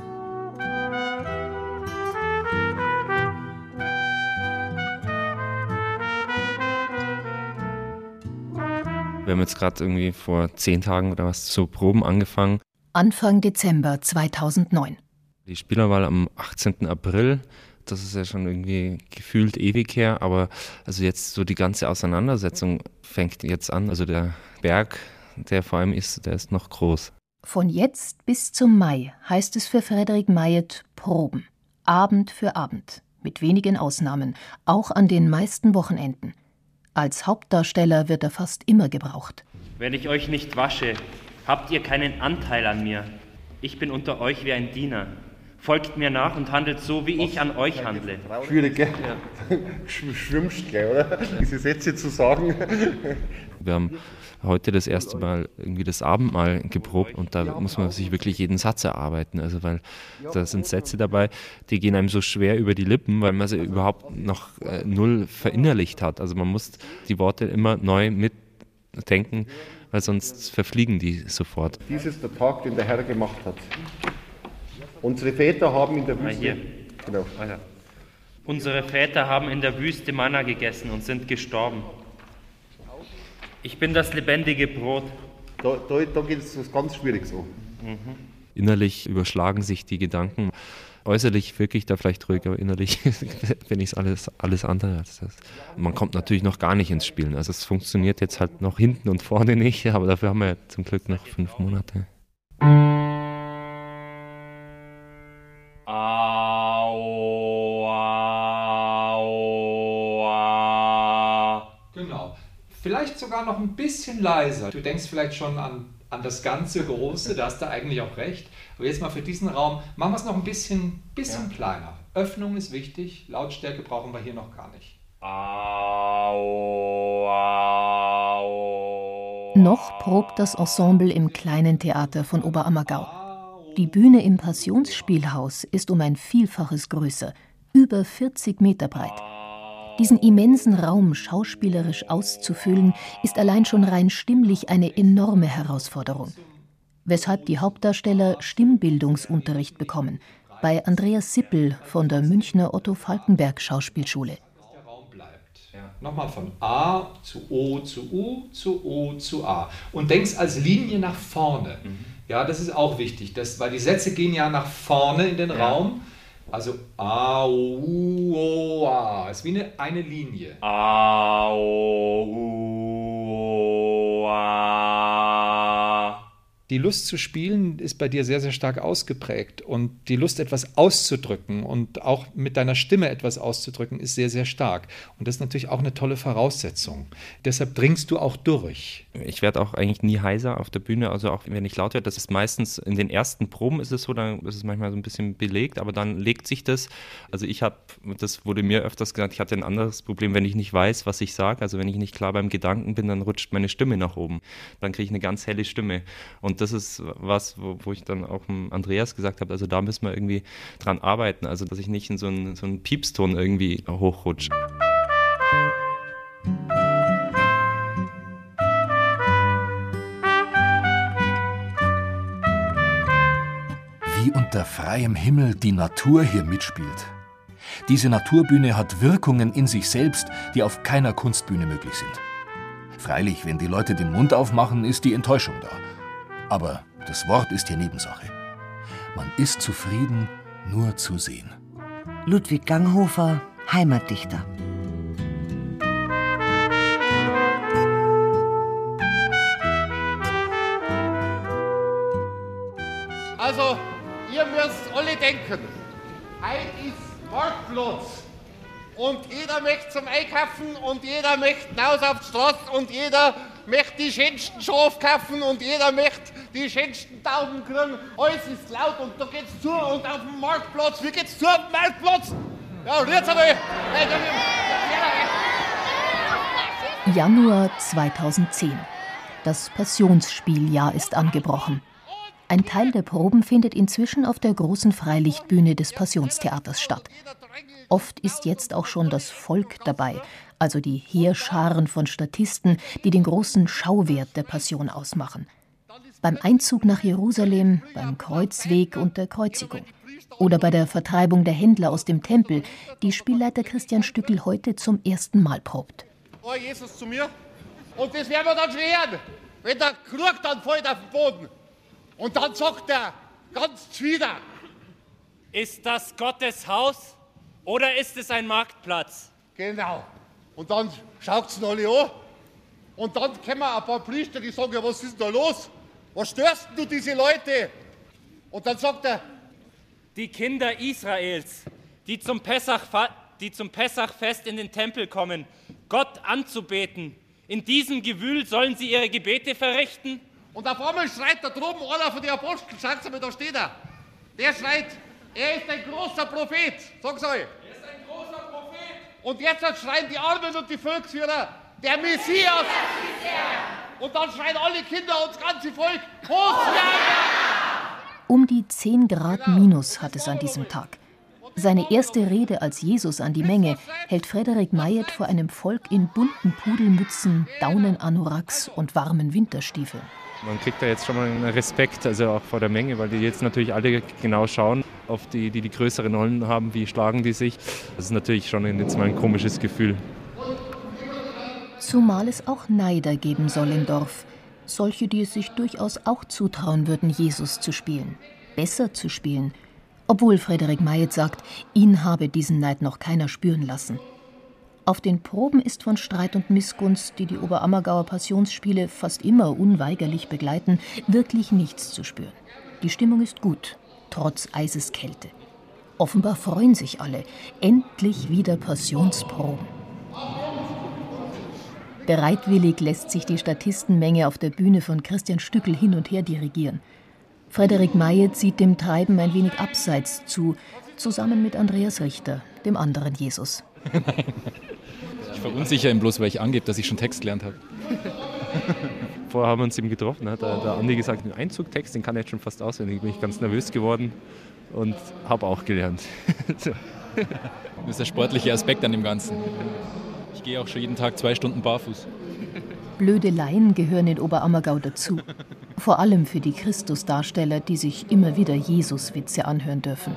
Wir haben jetzt gerade irgendwie vor zehn Tagen oder was zu Proben angefangen. Anfang Dezember 2009. Die Spielerwahl am 18. April, das ist ja schon irgendwie gefühlt ewig her, aber also jetzt so die ganze Auseinandersetzung fängt jetzt an. Also der Berg, der vor allem ist, der ist noch groß. Von jetzt bis zum Mai heißt es für Frederik Mayet Proben. Abend für Abend. Mit wenigen Ausnahmen. Auch an den meisten Wochenenden. Als Hauptdarsteller wird er fast immer gebraucht. Wenn ich euch nicht wasche, habt ihr keinen Anteil an mir. Ich bin unter euch wie ein Diener. Folgt mir nach und handelt so, wie ich an euch handle. Schwierig, gell? Ja. Schwimmst gleich, oder? Diese Sätze zu sagen. Wir haben heute das erste Mal irgendwie das Abendmahl geprobt und da muss man sich wirklich jeden Satz erarbeiten. Also weil da sind Sätze dabei, die gehen einem so schwer über die Lippen, weil man sie überhaupt noch äh, null verinnerlicht hat. Also man muss die Worte immer neu mitdenken, weil sonst verfliegen die sofort. Dies ist der Tag, den der Herr gemacht hat. Unsere Väter haben in der Wüste. Hier. Genau. Unsere Väter haben in der Wüste Manna gegessen und sind gestorben. Ich bin das lebendige Brot. Da, da, da geht es ganz schwierig so. Mhm. Innerlich überschlagen sich die Gedanken. Äußerlich wirklich da vielleicht ruhig, aber innerlich bin ich alles, alles andere als das. Man kommt natürlich noch gar nicht ins Spielen. Also es funktioniert jetzt halt noch hinten und vorne nicht, aber dafür haben wir zum Glück noch fünf Monate. Vielleicht sogar noch ein bisschen leiser. Du denkst vielleicht schon an, an das ganze Große, da hast du eigentlich auch recht. Aber jetzt mal für diesen Raum, machen wir es noch ein bisschen, bisschen ja. kleiner. Öffnung ist wichtig, Lautstärke brauchen wir hier noch gar nicht. Au, au, noch probt das Ensemble im kleinen Theater von Oberammergau. Die Bühne im Passionsspielhaus ist um ein Vielfaches größer, über 40 Meter breit. Diesen immensen Raum schauspielerisch auszufüllen, ist allein schon rein stimmlich eine enorme Herausforderung. Weshalb die Hauptdarsteller Stimmbildungsunterricht bekommen, bei Andreas Sippel von der Münchner Otto Falkenberg Schauspielschule. Nochmal von A zu O zu U zu O zu A. Und denkst als Linie nach vorne. Mhm. Ja, das ist auch wichtig, dass, weil die Sätze gehen ja nach vorne in den ja. Raum. Also A, U, O, A. Ist wie eine, eine Linie. A. Die Lust zu spielen ist bei dir sehr, sehr stark ausgeprägt und die Lust, etwas auszudrücken und auch mit deiner Stimme etwas auszudrücken, ist sehr, sehr stark. Und das ist natürlich auch eine tolle Voraussetzung. Deshalb dringst du auch durch. Ich werde auch eigentlich nie heiser auf der Bühne, also auch wenn ich laut werde, das ist meistens in den ersten Proben ist es so, dann ist es manchmal so ein bisschen belegt, aber dann legt sich das. Also ich habe, das wurde mir öfters gesagt, ich hatte ein anderes Problem, wenn ich nicht weiß, was ich sage, also wenn ich nicht klar beim Gedanken bin, dann rutscht meine Stimme nach oben. Dann kriege ich eine ganz helle Stimme. Und das ist was, wo, wo ich dann auch Andreas gesagt habe, also da müssen wir irgendwie dran arbeiten, also dass ich nicht in so einen, so einen Piepston irgendwie hochrutsche. Wie unter freiem Himmel die Natur hier mitspielt. Diese Naturbühne hat Wirkungen in sich selbst, die auf keiner Kunstbühne möglich sind. Freilich, wenn die Leute den Mund aufmachen, ist die Enttäuschung da. Aber das Wort ist hier Nebensache. Man ist zufrieden, nur zu sehen. Ludwig Ganghofer, Heimatdichter. Also, ihr müsst alle denken, heute ist Marktplatz. Und jeder möchte zum Einkaufen und jeder möchte hinaus auf die Straße und jeder möchte die schönsten Schafe kaufen und jeder möchte die schönsten Tauben kriegen. Alles ist laut und da geht's zu und auf dem Marktplatz, wie geht's zu auf dem Marktplatz? Ja, jetzt einmal. Januar 2010. Das Passionsspieljahr ist angebrochen. Ein Teil der Proben findet inzwischen auf der großen Freilichtbühne des Passionstheaters statt. Oft ist jetzt auch schon das Volk dabei, also die Heerscharen von Statisten, die den großen Schauwert der Passion ausmachen. Beim Einzug nach Jerusalem, beim Kreuzweg und der Kreuzigung. Oder bei der Vertreibung der Händler aus dem Tempel, die Spielleiter Christian Stückel heute zum ersten Mal probt. Oh, Jesus zu mir. Und das werden wir dann schweren, wenn der Krug dann fällt auf den Boden. Und dann sagt er ganz zwider. Ist das Gottes Haus oder ist es ein Marktplatz? Genau. Und dann schaut es alle an. Und dann kommen ein paar Priester, die sagen, ja, was ist denn da los? Was störst du diese Leute? Und dann sagt er, die Kinder Israels, die zum, Pessach, die zum Pessachfest in den Tempel kommen, Gott anzubeten, in diesem Gewühl sollen sie ihre Gebete verrichten? Und auf einmal schreit da droben einer von den Aposteln, schaut mal, da steht er. Der schreit, er ist ein großer Prophet. Sag's euch. Er ist ein großer Prophet. Und jetzt schreien die Armen und die Volksführer, der Messias. Und dann schreien alle Kinder und das ganze Volk, Hosianna! Um die 10 Grad minus hat es an diesem Tag. Seine erste Rede als Jesus an die Menge hält Frederik Mayet vor einem Volk in bunten Pudelmützen, Daunenanoraks und warmen Winterstiefeln. Man kriegt da jetzt schon mal einen Respekt, also auch vor der Menge, weil die jetzt natürlich alle genau schauen auf die, die die größeren Rollen haben, wie schlagen die sich. Das ist natürlich schon jetzt mal ein komisches Gefühl. Zumal es auch Neider geben soll im Dorf. Solche, die es sich durchaus auch zutrauen würden, Jesus zu spielen. Besser zu spielen. Obwohl Frederik Mayet sagt, ihn habe diesen Neid noch keiner spüren lassen. Auf den Proben ist von Streit und Missgunst, die die Oberammergauer Passionsspiele fast immer unweigerlich begleiten, wirklich nichts zu spüren. Die Stimmung ist gut, trotz Eiseskälte. Offenbar freuen sich alle. Endlich wieder Passionsproben. Bereitwillig lässt sich die Statistenmenge auf der Bühne von Christian Stückel hin und her dirigieren. Frederik Mayet sieht dem Treiben ein wenig abseits zu, zusammen mit Andreas Richter, dem anderen Jesus. Nein. Ich verunsichere ihn bloß, weil ich angebe, dass ich schon Text gelernt habe. Vorher haben wir uns eben getroffen, hat der, der Andi gesagt, den Einzugtext, den kann er jetzt schon fast auswendig. Bin ich ganz nervös geworden und habe auch gelernt. das ist der sportliche Aspekt an dem Ganzen. Ich gehe auch schon jeden Tag zwei Stunden barfuß. Blöde Laien gehören in Oberammergau dazu. Vor allem für die Christusdarsteller, die sich immer wieder Jesus-Witze anhören dürfen.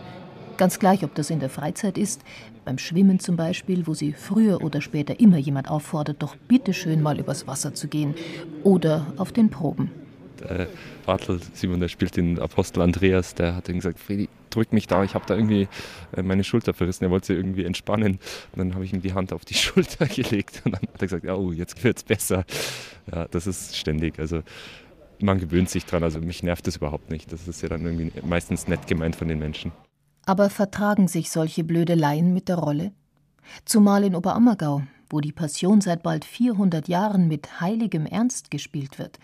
Ganz gleich, ob das in der Freizeit ist, beim Schwimmen zum Beispiel, wo sie früher oder später immer jemand auffordert, doch bitte schön mal übers Wasser zu gehen, oder auf den Proben. Der Bartel Simon, der spielt den Apostel Andreas, der hat ihm gesagt, Fredi, drück mich da, ich habe da irgendwie äh, meine Schulter verrissen, er wollte sie irgendwie entspannen. Und dann habe ich ihm die Hand auf die Schulter gelegt und dann hat er gesagt, oh, jetzt wird es besser. Ja, das ist ständig, also man gewöhnt sich dran, also mich nervt das überhaupt nicht. Das ist ja dann irgendwie meistens nett gemeint von den Menschen. Aber vertragen sich solche Blödeleien mit der Rolle? Zumal in Oberammergau, wo die Passion seit bald 400 Jahren mit heiligem Ernst gespielt wird.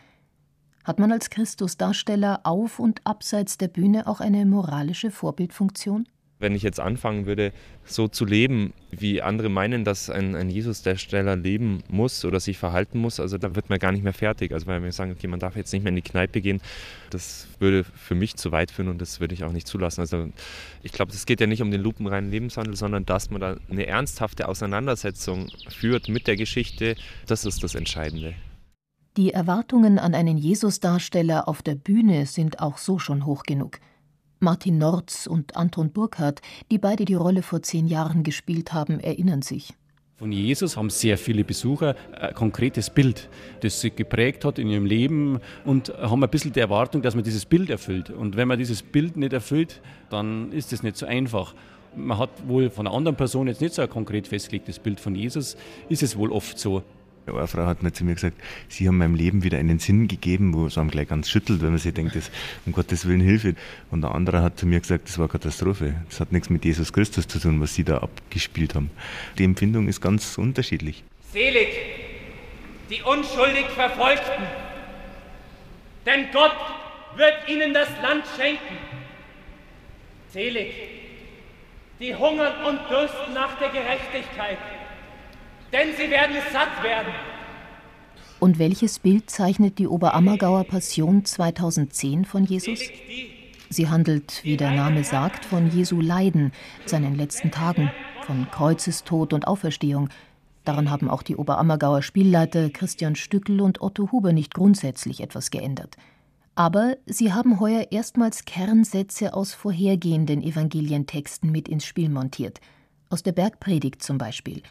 Hat man als Christusdarsteller auf und abseits der Bühne auch eine moralische Vorbildfunktion? Wenn ich jetzt anfangen würde, so zu leben, wie andere meinen, dass ein, ein Jesus-Darsteller leben muss oder sich verhalten muss, also da wird man gar nicht mehr fertig. Also weil wir sagen, okay, man darf jetzt nicht mehr in die Kneipe gehen, das würde für mich zu weit führen und das würde ich auch nicht zulassen. Also ich glaube, es geht ja nicht um den lupenreinen Lebenswandel, sondern dass man da eine ernsthafte Auseinandersetzung führt mit der Geschichte, das ist das Entscheidende. Die Erwartungen an einen Jesus-Darsteller auf der Bühne sind auch so schon hoch genug. Martin Norz und Anton Burkhardt, die beide die Rolle vor zehn Jahren gespielt haben, erinnern sich. Von Jesus haben sehr viele Besucher ein konkretes Bild, das sie geprägt hat in ihrem Leben und haben ein bisschen die Erwartung, dass man dieses Bild erfüllt. Und wenn man dieses Bild nicht erfüllt, dann ist es nicht so einfach. Man hat wohl von einer anderen Person jetzt nicht so ein konkret festgelegtes Bild von Jesus, ist es wohl oft so. Eine Frau hat mir zu mir gesagt, Sie haben meinem Leben wieder einen Sinn gegeben, wo es einem gleich ganz schüttelt, wenn man sich denkt, das um Gottes Willen Hilfe. Und der andere hat zu mir gesagt, das war Katastrophe. Das hat nichts mit Jesus Christus zu tun, was Sie da abgespielt haben. Die Empfindung ist ganz unterschiedlich. Selig, die unschuldig Verfolgten, denn Gott wird ihnen das Land schenken. Selig, die hungern und dürsten nach der Gerechtigkeit, denn sie werden satt werden. Und welches Bild zeichnet die Oberammergauer Passion 2010 von Jesus? Sie handelt, wie der Name sagt, von Jesu Leiden, seinen letzten Tagen, von Kreuzestod und Auferstehung. Daran haben auch die Oberammergauer Spielleiter Christian Stückel und Otto Huber nicht grundsätzlich etwas geändert. Aber sie haben heuer erstmals Kernsätze aus vorhergehenden Evangelientexten mit ins Spiel montiert. Aus der Bergpredigt zum Beispiel.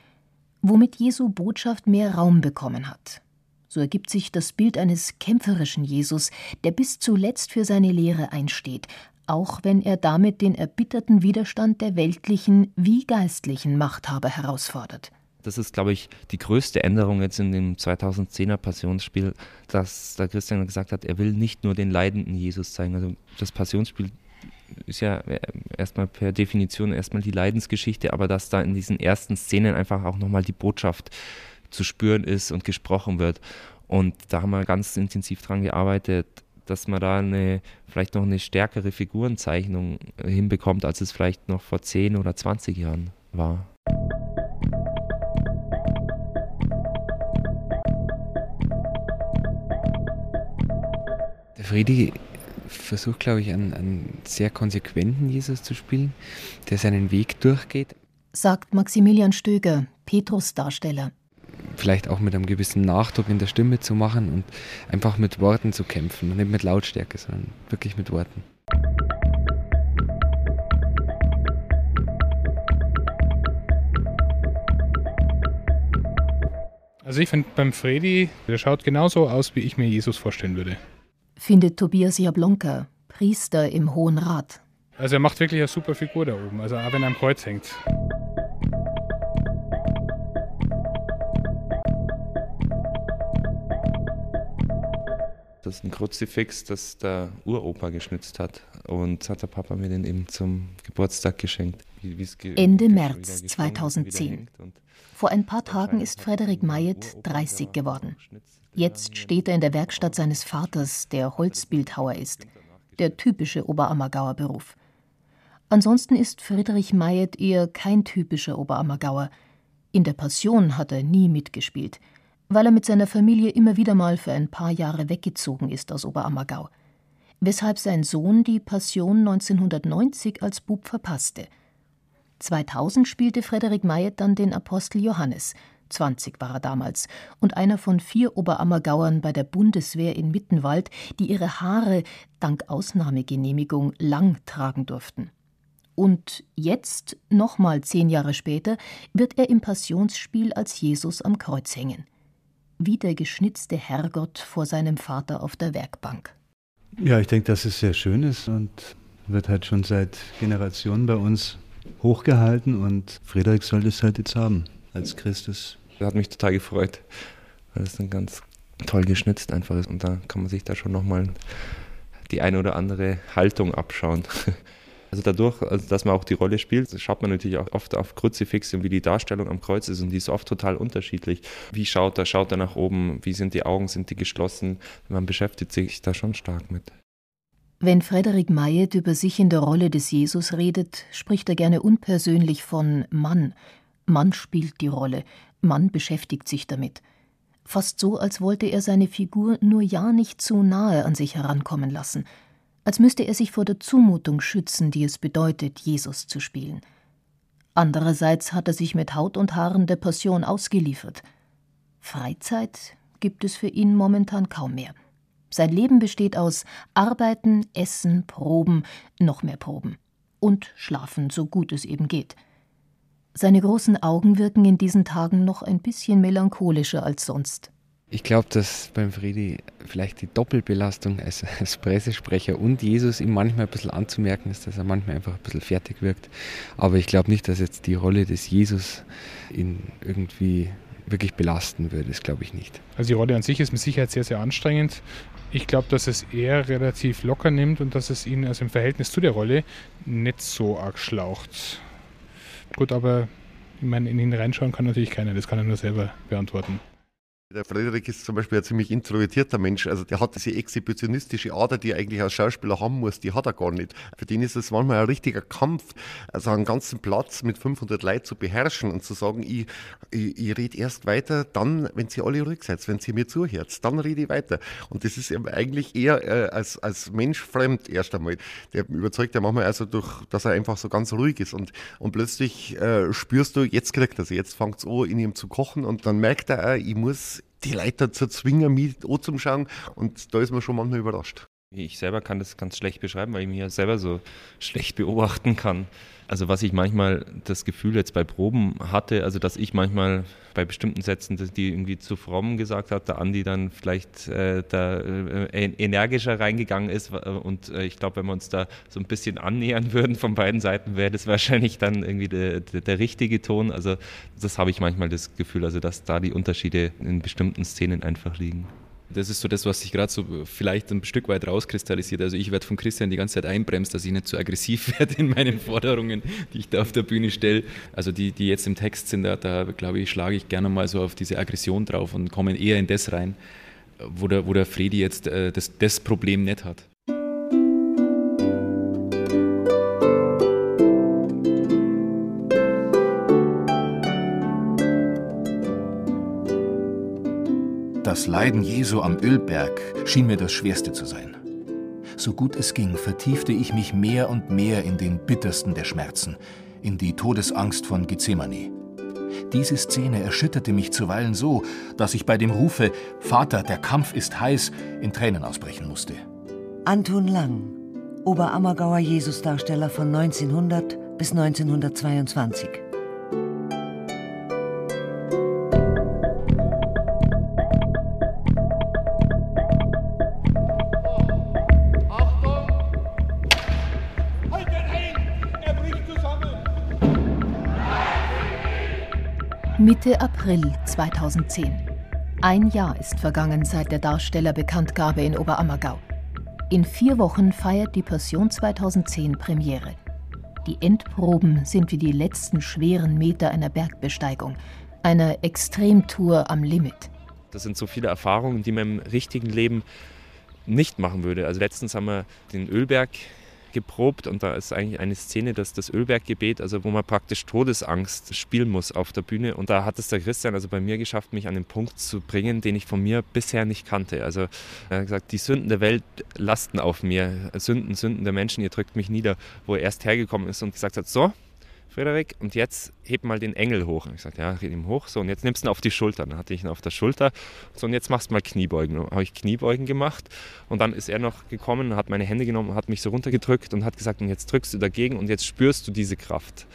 Womit Jesu Botschaft mehr Raum bekommen hat. So ergibt sich das Bild eines kämpferischen Jesus, der bis zuletzt für seine Lehre einsteht, auch wenn er damit den erbitterten Widerstand der weltlichen wie geistlichen Machthaber herausfordert. Das ist, glaube ich, die größte Änderung jetzt in dem 2010er Passionsspiel, dass der Christian gesagt hat, er will nicht nur den leidenden Jesus zeigen. Also das Passionsspiel ist ja erstmal per Definition erstmal die Leidensgeschichte, aber dass da in diesen ersten Szenen einfach auch nochmal die Botschaft zu spüren ist und gesprochen wird. Und da haben wir ganz intensiv dran gearbeitet, dass man da eine, vielleicht noch eine stärkere Figurenzeichnung hinbekommt, als es vielleicht noch vor 10 oder 20 Jahren war. Friedi versucht, glaube ich, einen, einen sehr konsequenten Jesus zu spielen, der seinen Weg durchgeht. Sagt Maximilian Stöger, Petrus Darsteller. Vielleicht auch mit einem gewissen Nachdruck in der Stimme zu machen und einfach mit Worten zu kämpfen. Nicht mit Lautstärke, sondern wirklich mit Worten. Also ich finde beim Freddy, der schaut genauso aus, wie ich mir Jesus vorstellen würde findet Tobias Jablonka, Priester im Hohen Rat. Also er macht wirklich eine super Figur da oben, also auch wenn er am Kreuz hängt. Das ist ein Kruzifix, das der Uropa geschnitzt hat. Und hat der Papa mir den eben zum Geburtstag geschenkt. Ende März 2010. Vor ein paar Tagen ist Frederik Mayet 30 geworden. Jetzt steht er in der Werkstatt seines Vaters, der Holzbildhauer ist. Der typische Oberammergauer Beruf. Ansonsten ist Friedrich Mayet eher kein typischer Oberammergauer. In der Passion hat er nie mitgespielt, weil er mit seiner Familie immer wieder mal für ein paar Jahre weggezogen ist aus Oberammergau. Weshalb sein Sohn die Passion 1990 als Bub verpasste. 2000 spielte Frederik Mayet dann den Apostel Johannes – 20 war er damals, und einer von vier Oberammergauern bei der Bundeswehr in Mittenwald, die ihre Haare dank Ausnahmegenehmigung lang tragen durften. Und jetzt, nochmal zehn Jahre später, wird er im Passionsspiel als Jesus am Kreuz hängen. Wie der geschnitzte Herrgott vor seinem Vater auf der Werkbank. Ja, ich denke, dass es sehr schön ist und wird halt schon seit Generationen bei uns hochgehalten und Friedrich sollte es halt jetzt haben als Christus. Das hat mich total gefreut, weil es dann ganz toll geschnitzt einfach ist und da kann man sich da schon nochmal die eine oder andere Haltung abschauen. Also dadurch, also dass man auch die Rolle spielt, schaut man natürlich auch oft auf Kruzifixe und wie die Darstellung am Kreuz ist und die ist oft total unterschiedlich. Wie schaut er, schaut er nach oben, wie sind die Augen, sind die geschlossen? Man beschäftigt sich da schon stark mit. Wenn Frederik Mayet über sich in der Rolle des Jesus redet, spricht er gerne unpersönlich von Mann Mann spielt die Rolle, Mann beschäftigt sich damit. Fast so, als wollte er seine Figur nur ja nicht zu nahe an sich herankommen lassen, als müsste er sich vor der Zumutung schützen, die es bedeutet, Jesus zu spielen. Andererseits hat er sich mit Haut und Haaren der Passion ausgeliefert. Freizeit gibt es für ihn momentan kaum mehr. Sein Leben besteht aus Arbeiten, Essen, Proben, noch mehr Proben und Schlafen, so gut es eben geht. Seine großen Augen wirken in diesen Tagen noch ein bisschen melancholischer als sonst. Ich glaube, dass beim Friedi vielleicht die Doppelbelastung als, als, Pressesprecher und Jesus ihm manchmal ein bisschen anzumerken ist, dass er manchmal einfach ein bisschen fertig wirkt. Aber ich glaube nicht, dass jetzt die Rolle des Jesus ihn irgendwie wirklich belasten würde. Das glaube ich nicht. Also die Rolle an sich ist mit Sicherheit sehr, sehr anstrengend. Ich glaube, dass es eher relativ locker nimmt und dass es ihn also im Verhältnis zu der Rolle nicht so arg schlaucht. Gut, aber ich meine, in ihn reinschauen kann natürlich keiner, das kann er nur selber beantworten. Der Frederik ist zum Beispiel ein ziemlich introvertierter Mensch. Also der hat diese exhibitionistische Ader, die er eigentlich als Schauspieler haben muss, die hat er gar nicht. Für den ist es manchmal ein richtiger Kampf, also einen ganzen Platz mit 500 Leuten zu beherrschen und zu sagen, ich, ich, ich rede erst weiter, dann, wenn sie alle ruhig seid, wenn sie mir zuhört, dann rede ich weiter. Und das ist eigentlich eher äh, als, als Mensch fremd erst einmal. Der überzeugt ja manchmal also durch, dass er einfach so ganz ruhig ist und, und plötzlich äh, spürst du, jetzt kriegt er sie, jetzt fängt es an, in ihm zu kochen und dann merkt er, auch, ich muss die Leute zu zwingen, mich anzuschauen. Und da ist man schon manchmal überrascht. Ich selber kann das ganz schlecht beschreiben, weil ich mich ja selber so schlecht beobachten kann. Also was ich manchmal das Gefühl jetzt bei Proben hatte, also dass ich manchmal bei bestimmten Sätzen, die irgendwie zu fromm gesagt hat, der Andi dann vielleicht äh, da äh, energischer reingegangen ist und äh, ich glaube, wenn wir uns da so ein bisschen annähern würden von beiden Seiten, wäre das wahrscheinlich dann irgendwie der, der, der richtige Ton. Also das habe ich manchmal das Gefühl, also dass da die Unterschiede in bestimmten Szenen einfach liegen. Das ist so das, was sich gerade so vielleicht ein Stück weit rauskristallisiert. Also ich werde von Christian die ganze Zeit einbremst, dass ich nicht zu so aggressiv werde in meinen Forderungen, die ich da auf der Bühne stelle. Also die, die jetzt im Text sind, da, da glaube ich, schlage ich gerne mal so auf diese Aggression drauf und komme eher in das rein, wo der, wo der Fredi jetzt äh, das, das Problem nicht hat. Das Leiden Jesu am Ölberg schien mir das Schwerste zu sein. So gut es ging, vertiefte ich mich mehr und mehr in den bittersten der Schmerzen, in die Todesangst von Gethsemane. Diese Szene erschütterte mich zuweilen so, dass ich bei dem Rufe Vater, der Kampf ist heiß, in Tränen ausbrechen musste. Anton Lang, Oberammergauer Jesusdarsteller von 1900 bis 1922. Mitte April 2010. Ein Jahr ist vergangen seit der Darstellerbekanntgabe in Oberammergau. In vier Wochen feiert die Passion 2010 Premiere. Die Endproben sind wie die letzten schweren Meter einer Bergbesteigung, einer Extremtour am Limit. Das sind so viele Erfahrungen, die man im richtigen Leben nicht machen würde. Also letztens haben wir den Ölberg geprobt und da ist eigentlich eine Szene, das das Ölberggebet, also wo man praktisch Todesangst spielen muss auf der Bühne. Und da hat es der Christian also bei mir geschafft, mich an den Punkt zu bringen, den ich von mir bisher nicht kannte. Also er hat gesagt, die Sünden der Welt lasten auf mir, Sünden, Sünden der Menschen, ihr drückt mich nieder, wo er erst hergekommen ist und gesagt hat, so, Frederik, und jetzt heb mal den Engel hoch. Und ich sagte, ja, red ihm hoch. So, und jetzt nimmst du ihn auf die Schulter. Dann hatte ich ihn auf der Schulter. So, und jetzt machst du mal Kniebeugen. Dann habe ich Kniebeugen gemacht. Und dann ist er noch gekommen, hat meine Hände genommen, hat mich so runtergedrückt und hat gesagt, und jetzt drückst du dagegen und jetzt spürst du diese Kraft.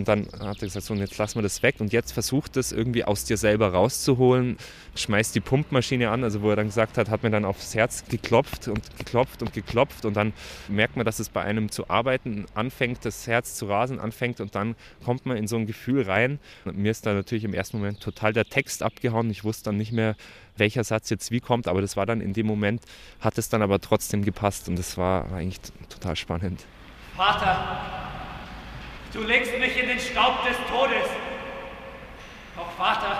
Und dann hat er gesagt, so, und jetzt lassen wir das weg und jetzt versucht das irgendwie aus dir selber rauszuholen. Schmeißt die Pumpmaschine an, also wo er dann gesagt hat, hat mir dann aufs Herz geklopft und geklopft und geklopft und dann merkt man, dass es bei einem zu arbeiten anfängt, das Herz zu rasen anfängt und dann kommt man in so ein Gefühl rein. Und mir ist da natürlich im ersten Moment total der Text abgehauen. Ich wusste dann nicht mehr, welcher Satz jetzt wie kommt, aber das war dann in dem Moment, hat es dann aber trotzdem gepasst und das war eigentlich total spannend. Vater, Du legst mich in den Staub des Todes. Doch Vater,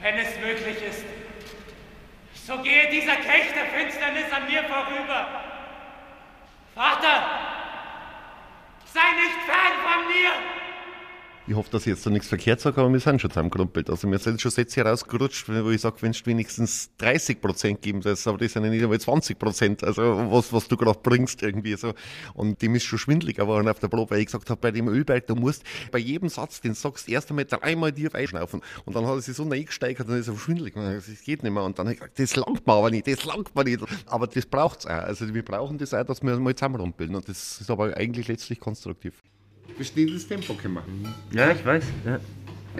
wenn es möglich ist, so gehe dieser Kelch der Finsternis an mir vorüber. Vater, sei nicht fern von mir! Ich hoffe, dass ich jetzt da nichts verkehrt sage, aber wir sind schon zusammengerumpelt. Also wir sind schon Sätze rausgerutscht, wo ich sage, wenn es wenigstens 30 Prozent geben sollst, aber das sind ja nicht einmal 20 Prozent, also was, was du gerade bringst irgendwie so. Und dem ist schon schwindelig geworden auf der Probe, weil ich gesagt habe, bei dem Ölberg, du musst bei jedem Satz, den sagst, erst einmal dreimal dir einschnaufen. Und dann hat er sich so eingesteigert und dann ist er schwindelig. Das geht nicht mehr. Und dann habe ich gesagt, das langt mir aber nicht, das langt mir nicht. Aber das braucht es auch. Also wir brauchen das auch, dass wir mal zusammenrumpeln. Und das ist aber eigentlich letztlich konstruktiv bestimmtes Tempo gemacht. Ja, ich weiß. Ja.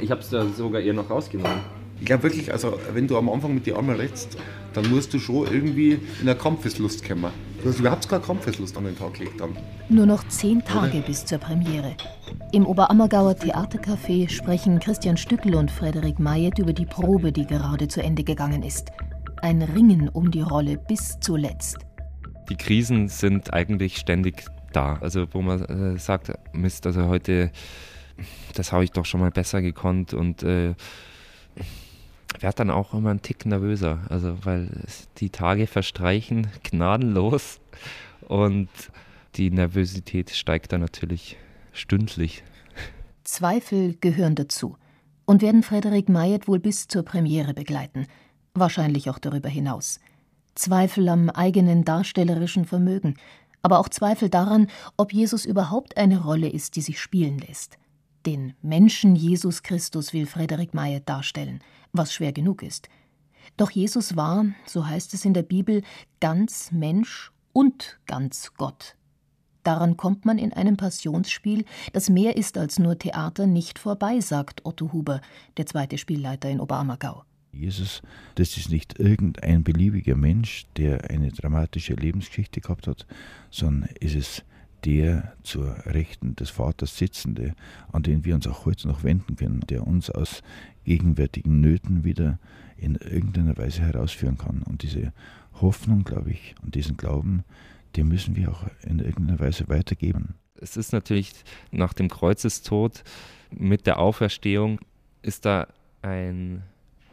Ich habe es da sogar eher noch rausgenommen. Ich glaube wirklich, also wenn du am Anfang mit den Armen redest, dann musst du schon irgendwie in eine Kampfeslust kommen. Du hast überhaupt keine Kampfeslust an den Tag gelegt dann. Nur noch zehn Tage Oder? bis zur Premiere. Im Oberammergauer Theatercafé sprechen Christian Stückel und Frederik Mayet über die Probe, die gerade zu Ende gegangen ist. Ein Ringen um die Rolle bis zuletzt. Die Krisen sind eigentlich ständig da. Also wo man äh, sagt, Mist, also heute, das habe ich doch schon mal besser gekonnt und äh, werde dann auch immer einen Tick nervöser, also weil die Tage verstreichen gnadenlos und die Nervosität steigt dann natürlich stündlich. Zweifel gehören dazu und werden Frederik Mayet wohl bis zur Premiere begleiten, wahrscheinlich auch darüber hinaus. Zweifel am eigenen darstellerischen Vermögen, aber auch Zweifel daran, ob Jesus überhaupt eine Rolle ist, die sich spielen lässt. Den Menschen Jesus Christus will Frederik Mayet darstellen, was schwer genug ist. Doch Jesus war, so heißt es in der Bibel, ganz Mensch und ganz Gott. Daran kommt man in einem Passionsspiel, das mehr ist als nur Theater, nicht vorbei, sagt Otto Huber, der zweite Spielleiter in Oberammergau. Jesus, das ist nicht irgendein beliebiger Mensch, der eine dramatische Lebensgeschichte gehabt hat, sondern es ist der zur Rechten des Vaters sitzende, an den wir uns auch heute noch wenden können, der uns aus gegenwärtigen Nöten wieder in irgendeiner Weise herausführen kann. Und diese Hoffnung, glaube ich, und diesen Glauben, den müssen wir auch in irgendeiner Weise weitergeben. Es ist natürlich nach dem Kreuzestod mit der Auferstehung ist da ein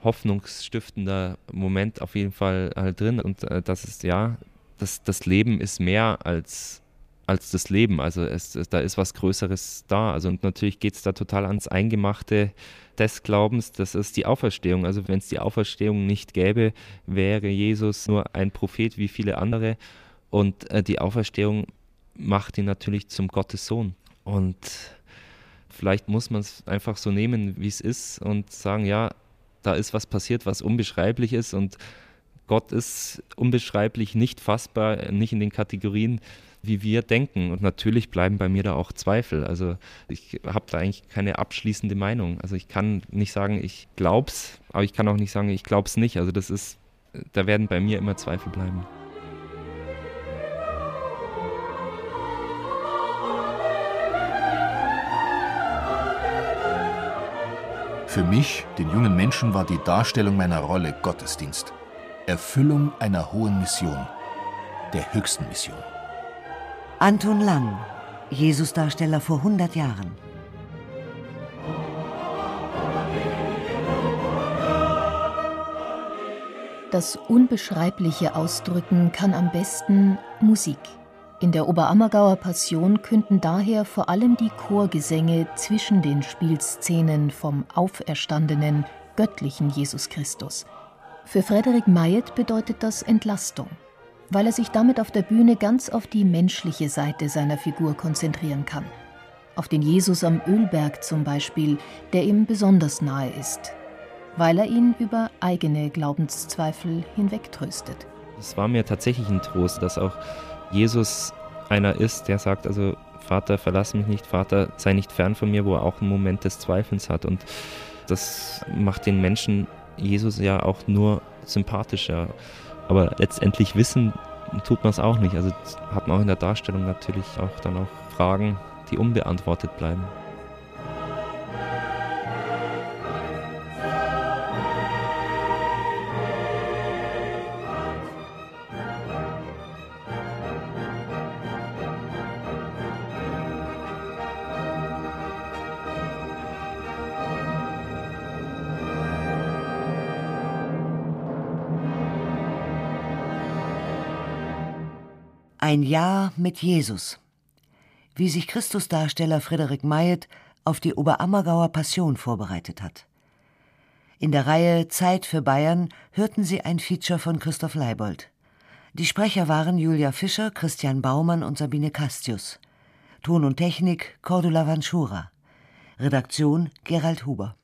hoffnungsstiftender Moment auf jeden Fall halt drin und äh, das ist ja, das, das Leben ist mehr als als das Leben. Also es, es, da ist was Größeres da. Also und natürlich geht es da total ans Eingemachte des Glaubens. Das ist die Auferstehung. Also wenn es die Auferstehung nicht gäbe, wäre Jesus nur ein Prophet wie viele andere. Und äh, die Auferstehung macht ihn natürlich zum Gottes Sohn. Und vielleicht muss man es einfach so nehmen, wie es ist und sagen, ja, da ist was passiert, was unbeschreiblich ist und Gott ist unbeschreiblich, nicht fassbar, nicht in den Kategorien, wie wir denken. Und natürlich bleiben bei mir da auch Zweifel. Also ich habe da eigentlich keine abschließende Meinung. Also ich kann nicht sagen, ich glaub's, aber ich kann auch nicht sagen, ich glaub's nicht. Also das ist, da werden bei mir immer Zweifel bleiben. Für mich, den jungen Menschen, war die Darstellung meiner Rolle Gottesdienst. Erfüllung einer hohen Mission, der höchsten Mission. Anton Lang, Jesusdarsteller vor 100 Jahren. Das Unbeschreibliche ausdrücken kann am besten Musik. In der Oberammergauer Passion künden daher vor allem die Chorgesänge zwischen den Spielszenen vom auferstandenen, göttlichen Jesus Christus. Für Frederik Mayet bedeutet das Entlastung, weil er sich damit auf der Bühne ganz auf die menschliche Seite seiner Figur konzentrieren kann. Auf den Jesus am Ölberg zum Beispiel, der ihm besonders nahe ist, weil er ihn über eigene Glaubenszweifel hinwegtröstet. Es war mir tatsächlich ein Trost, dass auch Jesus einer ist, der sagt, also Vater, verlass mich nicht, Vater, sei nicht fern von mir, wo er auch einen Moment des Zweifelns hat. Und das macht den Menschen Jesus ja auch nur sympathischer. Aber letztendlich wissen tut man es auch nicht. Also hat man auch in der Darstellung natürlich auch dann auch Fragen, die unbeantwortet bleiben. Ein Jahr mit Jesus. Wie sich Christusdarsteller Frederik Mayet auf die Oberammergauer Passion vorbereitet hat. In der Reihe Zeit für Bayern hörten Sie ein Feature von Christoph Leibold. Die Sprecher waren Julia Fischer, Christian Baumann und Sabine Castius. Ton und Technik Cordula Vanschura. Redaktion Gerald Huber.